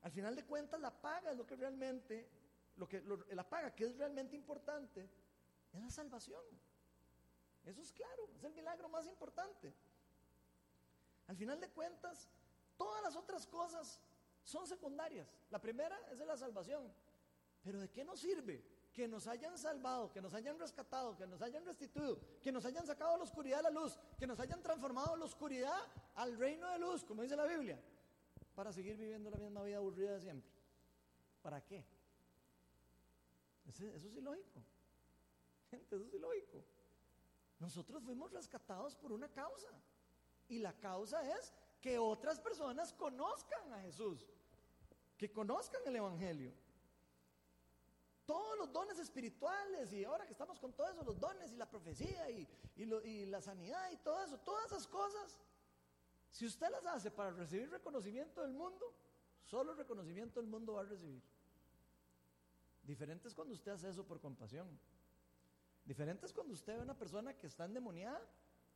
Al final de cuentas, la paga es lo que realmente, lo que, la paga que es realmente importante, es la salvación. Eso es claro, es el milagro más importante. Al final de cuentas, todas las otras cosas son secundarias. La primera es la salvación. Pero ¿de qué nos sirve que nos hayan salvado, que nos hayan rescatado, que nos hayan restituido, que nos hayan sacado la oscuridad a la luz, que nos hayan transformado la oscuridad al reino de luz, como dice la Biblia, para seguir viviendo la misma vida aburrida de siempre. ¿Para qué? Eso es ilógico. Gente, eso es ilógico. Nosotros fuimos rescatados por una causa. Y la causa es que otras personas conozcan a Jesús, que conozcan el Evangelio todos los dones espirituales y ahora que estamos con todo eso, los dones y la profecía y, y, la sanidad y todo eso, todas esas cosas, si usted las hace para recibir reconocimiento del mundo, solo reconocimiento el mundo va a recibir. Diferente es cuando usted hace eso por compasión. Diferente es cuando usted ve a una persona que está endemoniada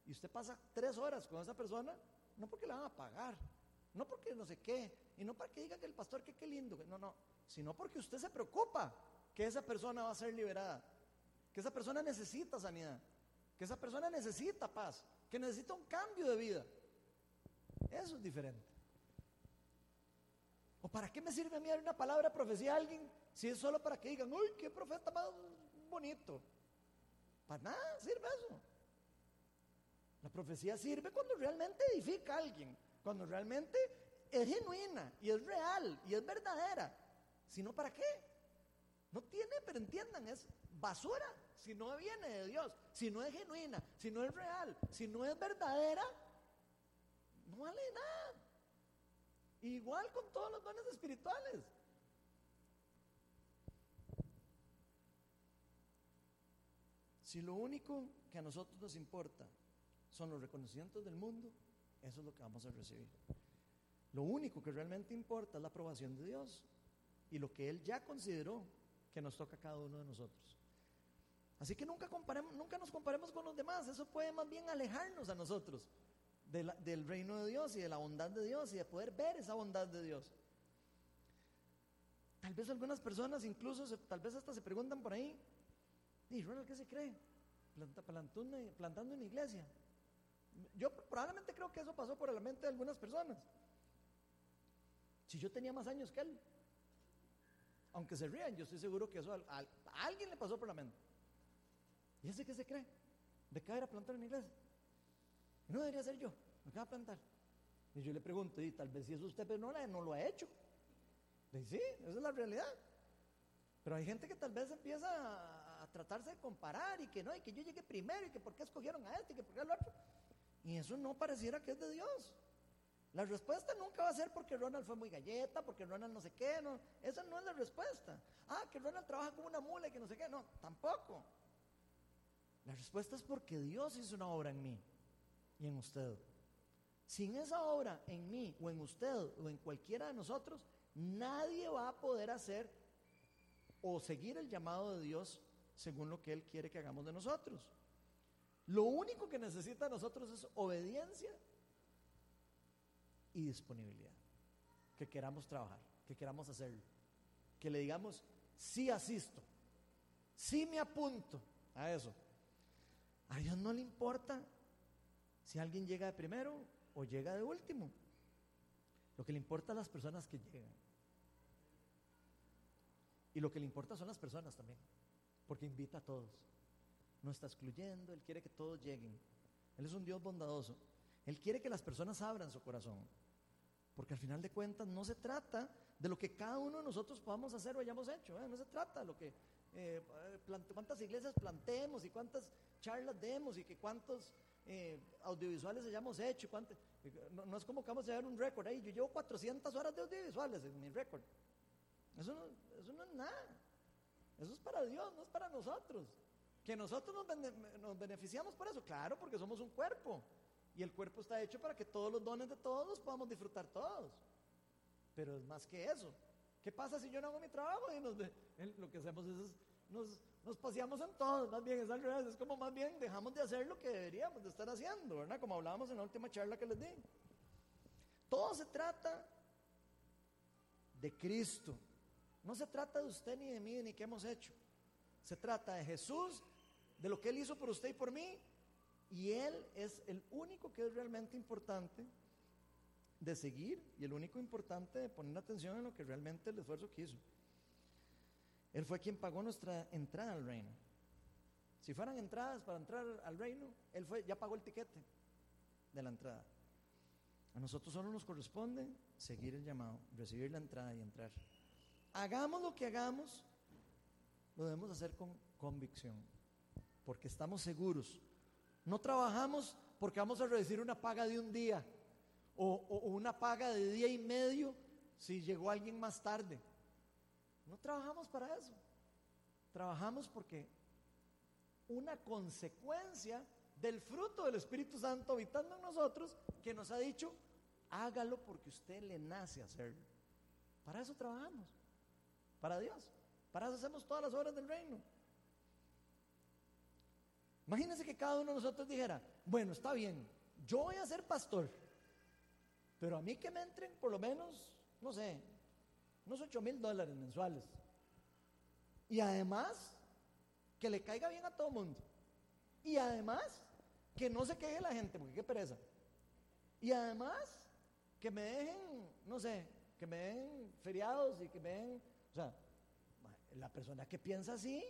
y usted pasa tres horas con esa persona, no porque la van a pagar, no porque no sé qué, y no para que diga que el pastor que qué lindo, no, no, sino porque usted se preocupa que esa persona va a ser liberada, que esa persona necesita sanidad, que esa persona necesita paz, que necesita un cambio de vida. Eso es diferente. ¿O para qué me sirve a mí dar una palabra profecía a alguien si es solo para que digan, uy, qué profeta más bonito? Para nada sirve eso. La profecía sirve cuando realmente edifica a alguien, cuando realmente es genuina y es real y es verdadera. Si no, ¿para qué? No tiene, pero entiendan, es basura si no viene de Dios, si no es genuina, si no es real, si no es verdadera, no vale nada. Igual con todos los dones espirituales. Si lo único que a nosotros nos importa son los reconocimientos del mundo, eso es lo que vamos a recibir. Lo único que realmente importa es la aprobación de Dios y lo que Él ya consideró que nos toca a cada uno de nosotros. Así que nunca, comparemos, nunca nos comparemos con los demás, eso puede más bien alejarnos a nosotros del reino de Dios y de la bondad de Dios y de poder ver esa bondad de Dios. Tal vez algunas personas incluso, tal vez hasta se preguntan por ahí, ¿y Ronald qué se cree? plantando una iglesia. Yo probablemente creo que eso pasó por la mente de algunas personas. Si yo tenía más años que él, aunque se rían, yo estoy seguro que eso a, alguien le pasó por la mente. ¿Y ese qué se cree? ¿De qué a plantar una iglesia? No debería ser yo, me acaba a plantar. Y yo le pregunto, y tal vez si es usted, pero no, lo ha hecho. Y sí, esa es la realidad. Pero hay gente que tal vez empieza a, tratarse de comparar y que no, y que yo llegué primero y que por qué escogieron a este y que por qué al otro. Y eso no pareciera que es de Dios. La respuesta nunca va a ser porque Ronald fue muy galleta, porque Ronald no sé qué, no. Esa no es la respuesta. Ah, que Ronald trabaja como una mula y que no sé qué, no, tampoco. La respuesta es porque Dios hizo una obra en mí y en usted. Sin esa obra en mí o en usted o en cualquiera de nosotros, nadie va a poder hacer o seguir el llamado de Dios según lo que Él quiere que hagamos de nosotros. Lo único que necesita de nosotros es obediencia y disponibilidad. Que queramos trabajar, que queramos hacerlo. Que le digamos, sí asisto, sí me apunto a eso. A Dios no le importa si alguien llega de primero o llega de último. Lo que le importa a las personas que llegan. Y lo que le importa son las personas también, porque invita a todos. No está excluyendo, Él quiere que todos lleguen. Él es un Dios bondadoso. Él quiere que las personas abran su corazón. Porque al final de cuentas no se trata de lo que cada uno de nosotros podamos hacer o hayamos hecho. ¿eh? No se trata de lo que eh, cuántas iglesias plantemos y cuántas charlas demos y que cuántos eh, audiovisuales hayamos hecho. no, es como que vamos a llevar un récord ahí. Yo llevo 400 horas de audiovisuales en mi récord. Eso no, eso no es nada. Eso es para Dios, no es para nosotros. Que nosotros nos, nos beneficiamos por eso, claro, porque somos un cuerpo. Y el cuerpo está hecho para que todos los dones de todos podamos disfrutar todos. Pero es más que eso. ¿Qué pasa si yo no hago mi trabajo? Y lo que hacemos es nos, nos paseamos en todo, más bien es al revés, es como más bien dejamos de hacer lo que deberíamos de estar haciendo, ¿verdad? Como hablábamos en la última charla que les di. Todo se trata de Cristo. No se trata de usted ni de mí ni qué hemos hecho. Se trata de Jesús, de lo que Él hizo por usted y por mí. Y Él es el único que es realmente importante de seguir y el único importante de poner atención en lo que realmente el esfuerzo que hizo. Él fue quien pagó nuestra entrada al reino. Si fueran entradas para entrar al reino, Él fue, ya pagó el tiquete de la entrada. A nosotros solo nos corresponde seguir el llamado, recibir la entrada y entrar. Hagamos lo que hagamos, lo debemos hacer con convicción, porque estamos seguros. No trabajamos porque vamos a recibir una paga de un día o, una paga de día y medio si llegó alguien más tarde. No trabajamos para eso. Trabajamos porque una consecuencia del fruto del Espíritu Santo habitando en nosotros, que nos ha dicho, hágalo porque usted le nace hacerlo. Para eso trabajamos. Para Dios. Para eso hacemos todas las obras del reino. Imagínense que cada uno de nosotros dijera, bueno, está bien, yo voy a ser pastor, pero a mí que me entren por lo menos, no sé, unos 8 mil dólares mensuales. Y además, que le caiga bien a todo el mundo. Y además, que no se queje la gente, porque qué pereza. Y además, que me dejen, no sé, que me den feriados y que me den, sea, la persona que piensa así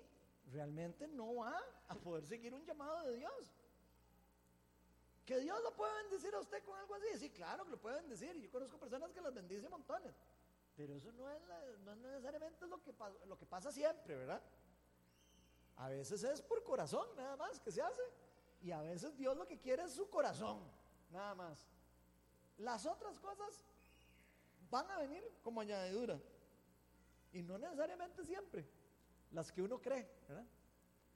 realmente no va a poder seguir un llamado de Dios. Que Dios lo puede bendecir a usted con algo así. Sí, claro que lo puede bendecir. Yo conozco personas que las bendice montones. Pero eso no es, no es necesariamente lo que, lo que pasa siempre, ¿verdad? A veces es por corazón, nada más, que se hace. Y a veces Dios lo que quiere es su corazón, nada más. Las otras cosas van a venir como añadidura. Y no necesariamente siempre. Las que uno cree.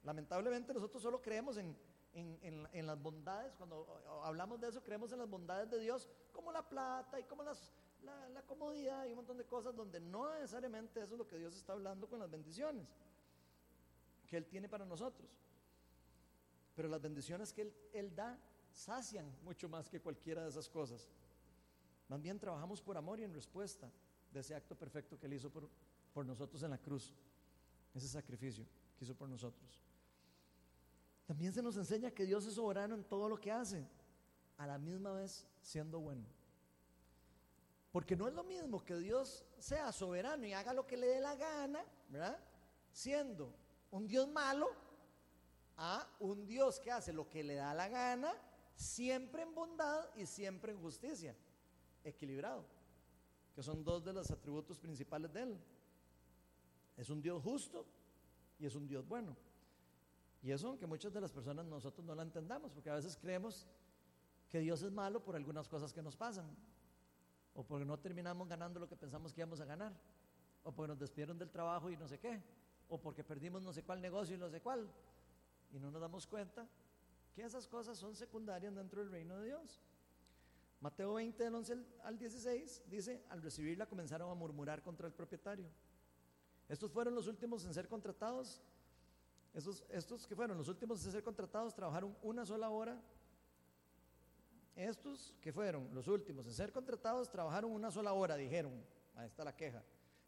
Lamentablemente nosotros solo creemos en, en, las bondades, cuando hablamos de eso, creemos en las bondades de Dios, como la plata y como las, la, la, comodidad y un montón de cosas donde no necesariamente eso es lo que Dios está hablando con las bendiciones que Él tiene para nosotros. Pero las bendiciones que Él, él da sacian mucho más que cualquiera de esas cosas. Más bien trabajamos por amor y en respuesta de ese acto perfecto que Él hizo por, por nosotros en la cruz, ese sacrificio que hizo por nosotros. También se nos enseña que Dios es soberano en todo lo que hace, a la misma vez siendo bueno. Porque no es lo mismo que Dios sea soberano y haga lo que le dé la gana, ¿verdad? Siendo un Dios malo a un Dios que hace lo que le da la gana, siempre en bondad y siempre en justicia, equilibrado, que son dos de los atributos principales de Él. Es un Dios justo y es un Dios bueno. Y eso aunque muchas de las personas nosotros no la entendamos, porque a veces creemos que Dios es malo por algunas cosas que nos pasan, o porque no terminamos ganando lo que pensamos que íbamos a ganar, o porque nos despidieron del trabajo y no sé qué, o porque perdimos no sé cuál negocio y no sé cuál, y no nos damos cuenta que esas cosas son secundarias dentro del reino de Dios. Mateo 20, del 11 al 16, dice, al recibirla comenzaron a murmurar contra el propietario. Estos fueron los últimos en ser contratados. Estos, estos que fueron los últimos en ser contratados trabajaron una sola hora. Estos que fueron los últimos en ser contratados trabajaron una sola hora, dijeron. Ahí está la queja.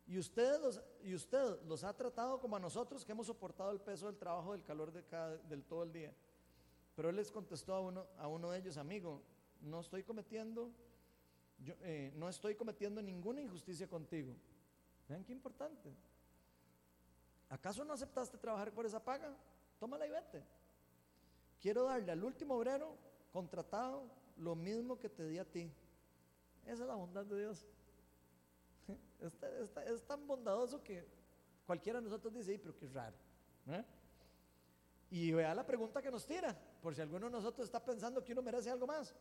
Y usted, los, y usted los ha tratado como a nosotros que hemos soportado el peso del trabajo, del calor de cada, del todo el día. Pero él les contestó a uno, a uno de ellos, amigo, no estoy cometiendo, eh, no estoy cometiendo ninguna injusticia contigo. Vean qué importante. ¿Acaso no aceptaste trabajar por esa paga? Tómala y vete. Quiero darle al último obrero contratado lo mismo que te di a ti. Esa es la bondad de Dios. Es, tan bondadoso que cualquiera de nosotros dice, pero qué raro. ¿eh? Y vea la pregunta que nos tira, por si alguno de nosotros está pensando que uno merece algo más.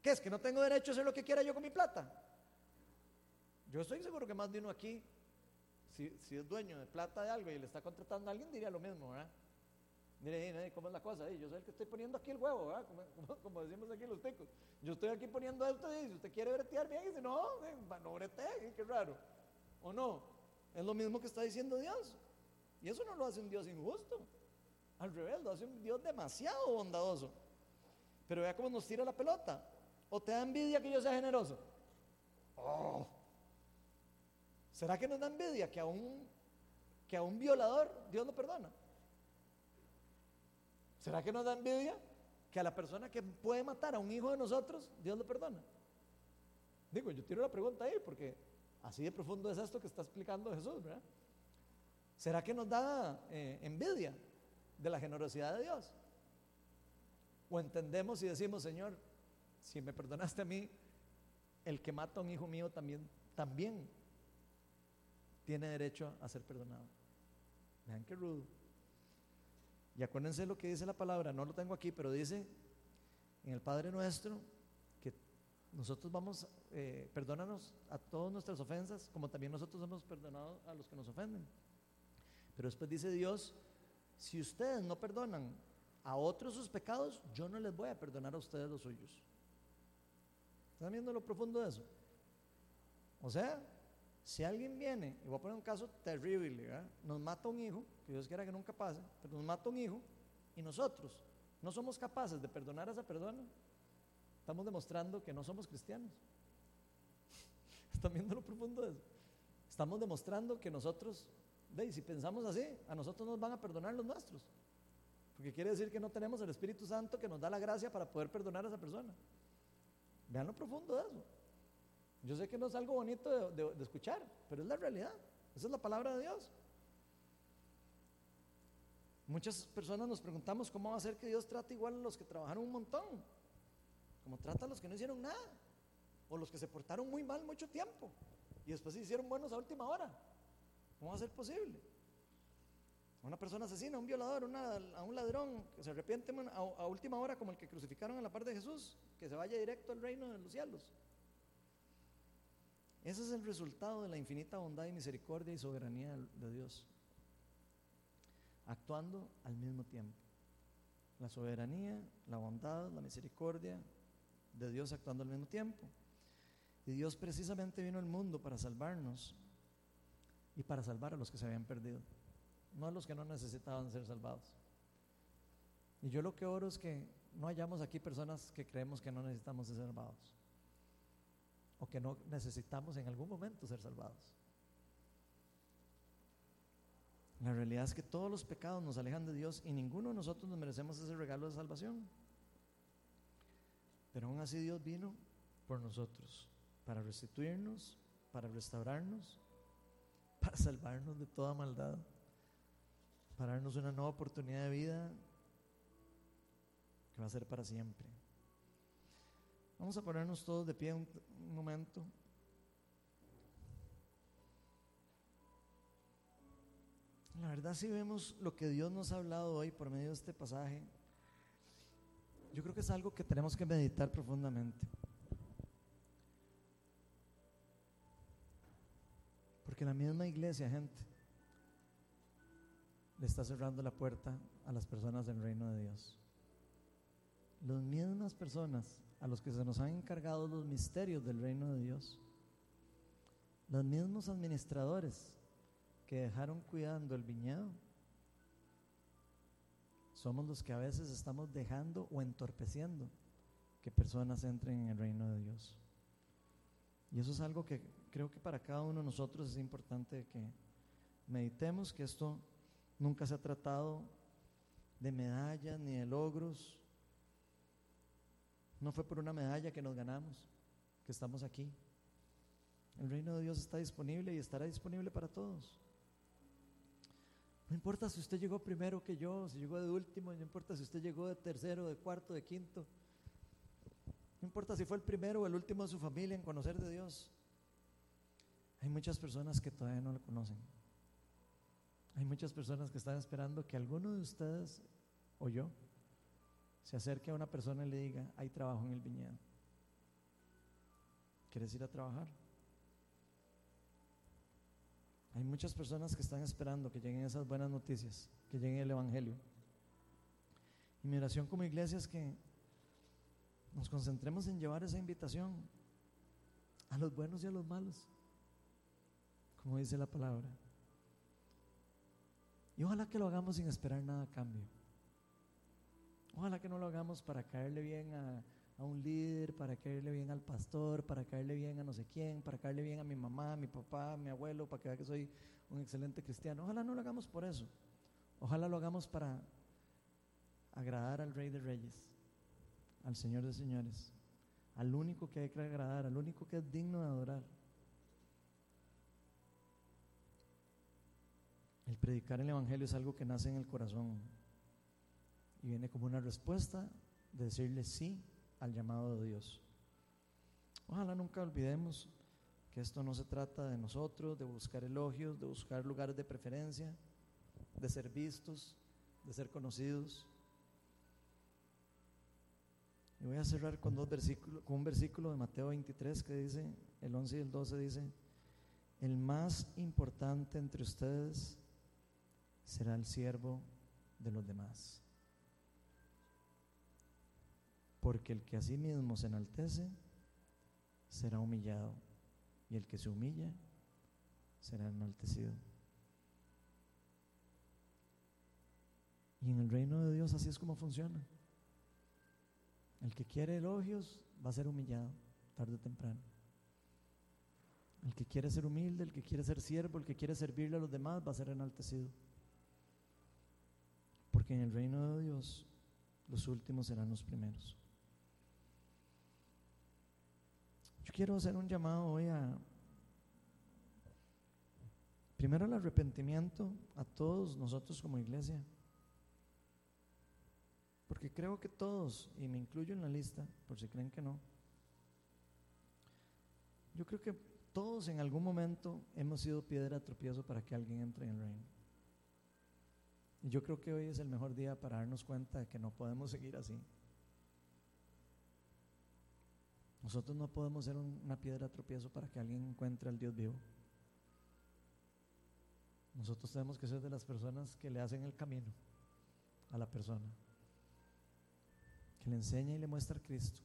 ¿Qué es? ¿Que no tengo derecho a hacer lo que quiera yo con mi plata? Yo estoy seguro que más de uno aquí, si, es dueño de plata de algo y le está contratando a alguien, diría lo mismo, ¿verdad? Mire, ¿cómo es la cosa? Yo soy el que estoy poniendo aquí el huevo, ¿verdad? Como, decimos aquí los ticos. Yo estoy aquí poniendo esto y si usted quiere bretear bien, dice, no, no bretee, qué raro. ¿O no? Es lo mismo que está diciendo Dios. Y eso no lo hace un Dios injusto. Al revés, lo hace un Dios demasiado bondadoso. Pero vea cómo nos tira la pelota. ¿O te da envidia que yo sea generoso? Oh. ¿Será que nos da envidia que a un, que a un violador Dios lo perdona? ¿Será que nos da envidia que a la persona que puede matar a un hijo de nosotros Dios lo perdona? Digo, yo tiro la pregunta ahí porque Así de profundo es esto que está explicando Jesús, ¿verdad? ¿Será que nos da eh, envidia de la generosidad de Dios? ¿O entendemos y decimos, Señor, si me perdonaste a mí, el que mata a un hijo mío también, también tiene derecho a ser perdonado? Vean qué rudo. Y acuérdense lo que dice la palabra, no lo tengo aquí, pero dice en el Padre nuestro, nosotros vamos, eh, perdónanos a todas nuestras ofensas, como también nosotros hemos perdonado a los que nos ofenden. Pero después dice Dios, si ustedes no perdonan a otros sus pecados, yo no les voy a perdonar a ustedes los suyos. ¿Están viendo lo profundo de eso? O sea, Si alguien viene, y voy a poner un caso terrible, ¿verdad? nos mata un hijo, que Dios quiera que nunca pase, pero nos mata un hijo, y nosotros no somos capaces de perdonar a esa persona, estamos demostrando que no somos cristianos. ¿Están viendo lo profundo de eso? Estamos demostrando que nosotros, ve, si pensamos así, a nosotros nos van a perdonar los nuestros. Porque quiere decir que no tenemos el Espíritu Santo que nos da la gracia para poder perdonar a esa persona. Vean lo profundo de eso. Yo sé que no es algo bonito de, escuchar, pero es la realidad. Esa es la palabra de Dios. Muchas personas nos preguntamos cómo va a ser que Dios trate igual a los que trabajaron un montón, como trata a los que no hicieron nada, o los que se portaron muy mal mucho tiempo y después se hicieron buenos a última hora. ¿Cómo va a ser posible? Una persona asesina, un violador, a un ladrón que se arrepiente a, última hora como el que crucificaron a la par de Jesús, que se vaya directo al reino de los cielos. Ese es el resultado de la infinita bondad y misericordia y soberanía de Dios, actuando al mismo tiempo. La soberanía, la bondad, la misericordia de Dios actuando al mismo tiempo. Y Dios precisamente vino al mundo para salvarnos y para salvar a los que se habían perdido no a los que no necesitaban ser salvados. Y yo lo que oro es que no hayamos aquí personas que creemos que no necesitamos ser salvados o que no necesitamos en algún momento ser salvados. La realidad es que todos los pecados nos alejan de Dios y ninguno de nosotros nos merecemos ese regalo de salvación. Pero aún así Dios vino por nosotros, para restituirnos, para restaurarnos, para salvarnos de toda maldad para darnos una nueva oportunidad de vida que va a ser para siempre. Vamos a ponernos todos de pie un, momento. La verdad si vemos lo que Dios nos ha hablado hoy por medio de este pasaje, yo creo que es algo que tenemos que meditar profundamente. Porque la misma iglesia, gente, le está cerrando la puerta a las personas del reino de Dios. Las mismas personas a los que se nos han encargado los misterios del reino de Dios, los mismos administradores que dejaron cuidando el viñedo, somos los que a veces estamos dejando o entorpeciendo que personas entren en el reino de Dios. Y eso es algo que creo que para cada uno de nosotros es importante que meditemos que esto Nunca se ha tratado de medallas ni de logros. No fue por una medalla que nos ganamos, que estamos aquí. El reino de Dios está disponible y estará disponible para todos. No importa si usted llegó primero que yo, si llegó de último, no importa si usted llegó de tercero, de cuarto, de quinto. No importa si fue el primero o el último de su familia en conocer de Dios. Hay muchas personas que todavía no lo conocen. Hay muchas personas que están esperando que alguno de ustedes o yo se acerque a una persona y le diga, hay trabajo en el viñedo. ¿Quieres ir a trabajar? Hay muchas personas que están esperando que lleguen esas buenas noticias, que llegue el Evangelio. Y mi oración como iglesia es que nos concentremos en llevar esa invitación a los buenos y a los malos, como dice la palabra. Y ojalá que lo hagamos sin esperar nada a cambio. Ojalá que no lo hagamos para caerle bien a, un líder, para caerle bien al pastor, para caerle bien a no sé quién, para caerle bien a mi mamá, a mi papá, a mi abuelo, para que vea que soy un excelente cristiano. Ojalá no lo hagamos por eso. Ojalá lo hagamos para agradar al Rey de Reyes, al Señor de Señores, al único que hay que agradar, al único que es digno de adorar. El predicar el Evangelio es algo que nace en el corazón y viene como una respuesta de decirle sí al llamado de Dios. Ojalá nunca olvidemos que esto no se trata de nosotros, de buscar elogios, de buscar lugares de preferencia, de ser vistos, de ser conocidos. Y voy a cerrar con, dos versículos, con un versículo de Mateo 23 que dice, el 11 y el 12 dice, el más importante entre ustedes será el siervo de los demás. Porque el que a sí mismo se enaltece será humillado, y el que se humilla será enaltecido. Y en el reino de Dios así es como funciona. El que quiere elogios va a ser humillado tarde o temprano. El que quiere ser humilde, el que quiere ser siervo, el que quiere servirle a los demás va a ser enaltecido. Porque en el reino de Dios los últimos serán los primeros. Quiero hacer un llamado hoy a, primero al arrepentimiento a todos nosotros como iglesia. Porque creo que todos, y me incluyo en la lista, por si creen que no, yo creo que todos en algún momento hemos sido piedra tropiezo para que alguien entre en el reino. Y yo creo que hoy es el mejor día para darnos cuenta de que no podemos seguir así. Nosotros no podemos ser una piedra tropiezo para que alguien encuentre al Dios vivo. Nosotros tenemos que ser de las personas que le hacen el camino a la persona que le enseña y le muestra a Cristo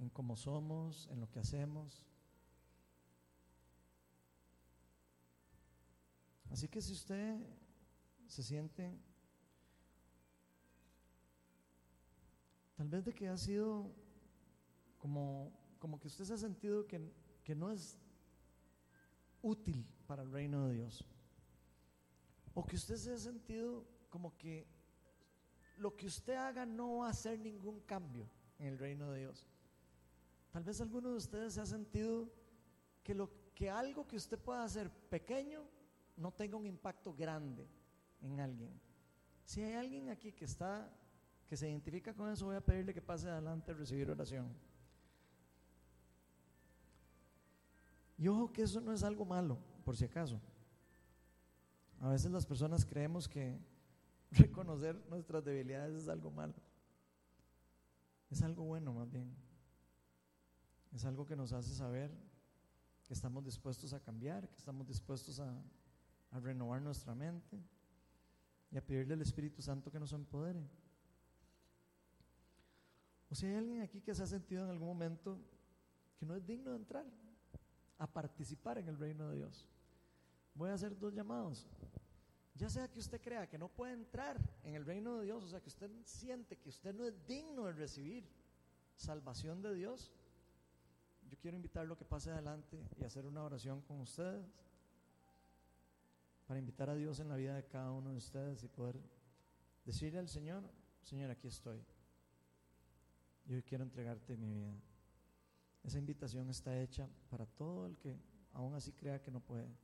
en cómo somos, en lo que hacemos. Así que si usted se siente tal vez de que ha sido como, como que usted se ha sentido que, que no es útil para el reino de Dios, o que usted se ha sentido como que lo que usted haga no va a hacer ningún cambio en el reino de Dios. Tal vez alguno de ustedes se ha sentido que, lo, que algo que usted pueda hacer pequeño no tenga un impacto grande en alguien. Si hay alguien aquí que está, que se identifica con eso, voy a pedirle que pase adelante a recibir oración. Y ojo que eso no es algo malo, por si acaso. A veces las personas creemos que reconocer nuestras debilidades es algo malo. Es algo bueno más bien. Es algo que nos hace saber que estamos dispuestos a cambiar, que estamos dispuestos a, renovar nuestra mente y a pedirle al Espíritu Santo que nos empodere. O si hay alguien aquí que se ha sentido en algún momento que no es digno de entrar a participar en el reino de Dios, voy a hacer dos llamados. Ya sea que usted crea que no puede entrar en el reino de Dios, o sea que usted siente que usted no es digno de recibir salvación de Dios, yo quiero invitarlo a que pase adelante y hacer una oración con ustedes para invitar a Dios en la vida de cada uno de ustedes y poder decirle al Señor, Señor, aquí estoy. Yo quiero entregarte mi vida. Esa invitación está hecha para todo el que aún así crea que no puede.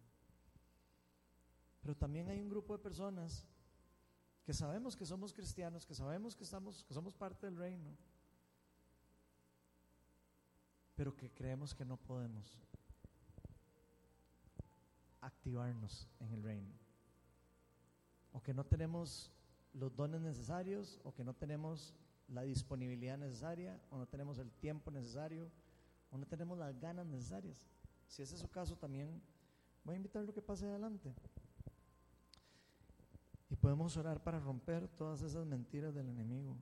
Pero también hay un grupo de personas que sabemos que somos cristianos, que sabemos que, estamos, que somos parte del reino, pero que creemos que no podemos activarnos en el reino. O que no tenemos los dones necesarios, o que no tenemos la disponibilidad necesaria, o no tenemos el tiempo necesario, o no tenemos las ganas necesarias. Si ese es su caso, también voy a invitarlo a que pase adelante. Y podemos orar para romper todas esas mentiras del enemigo.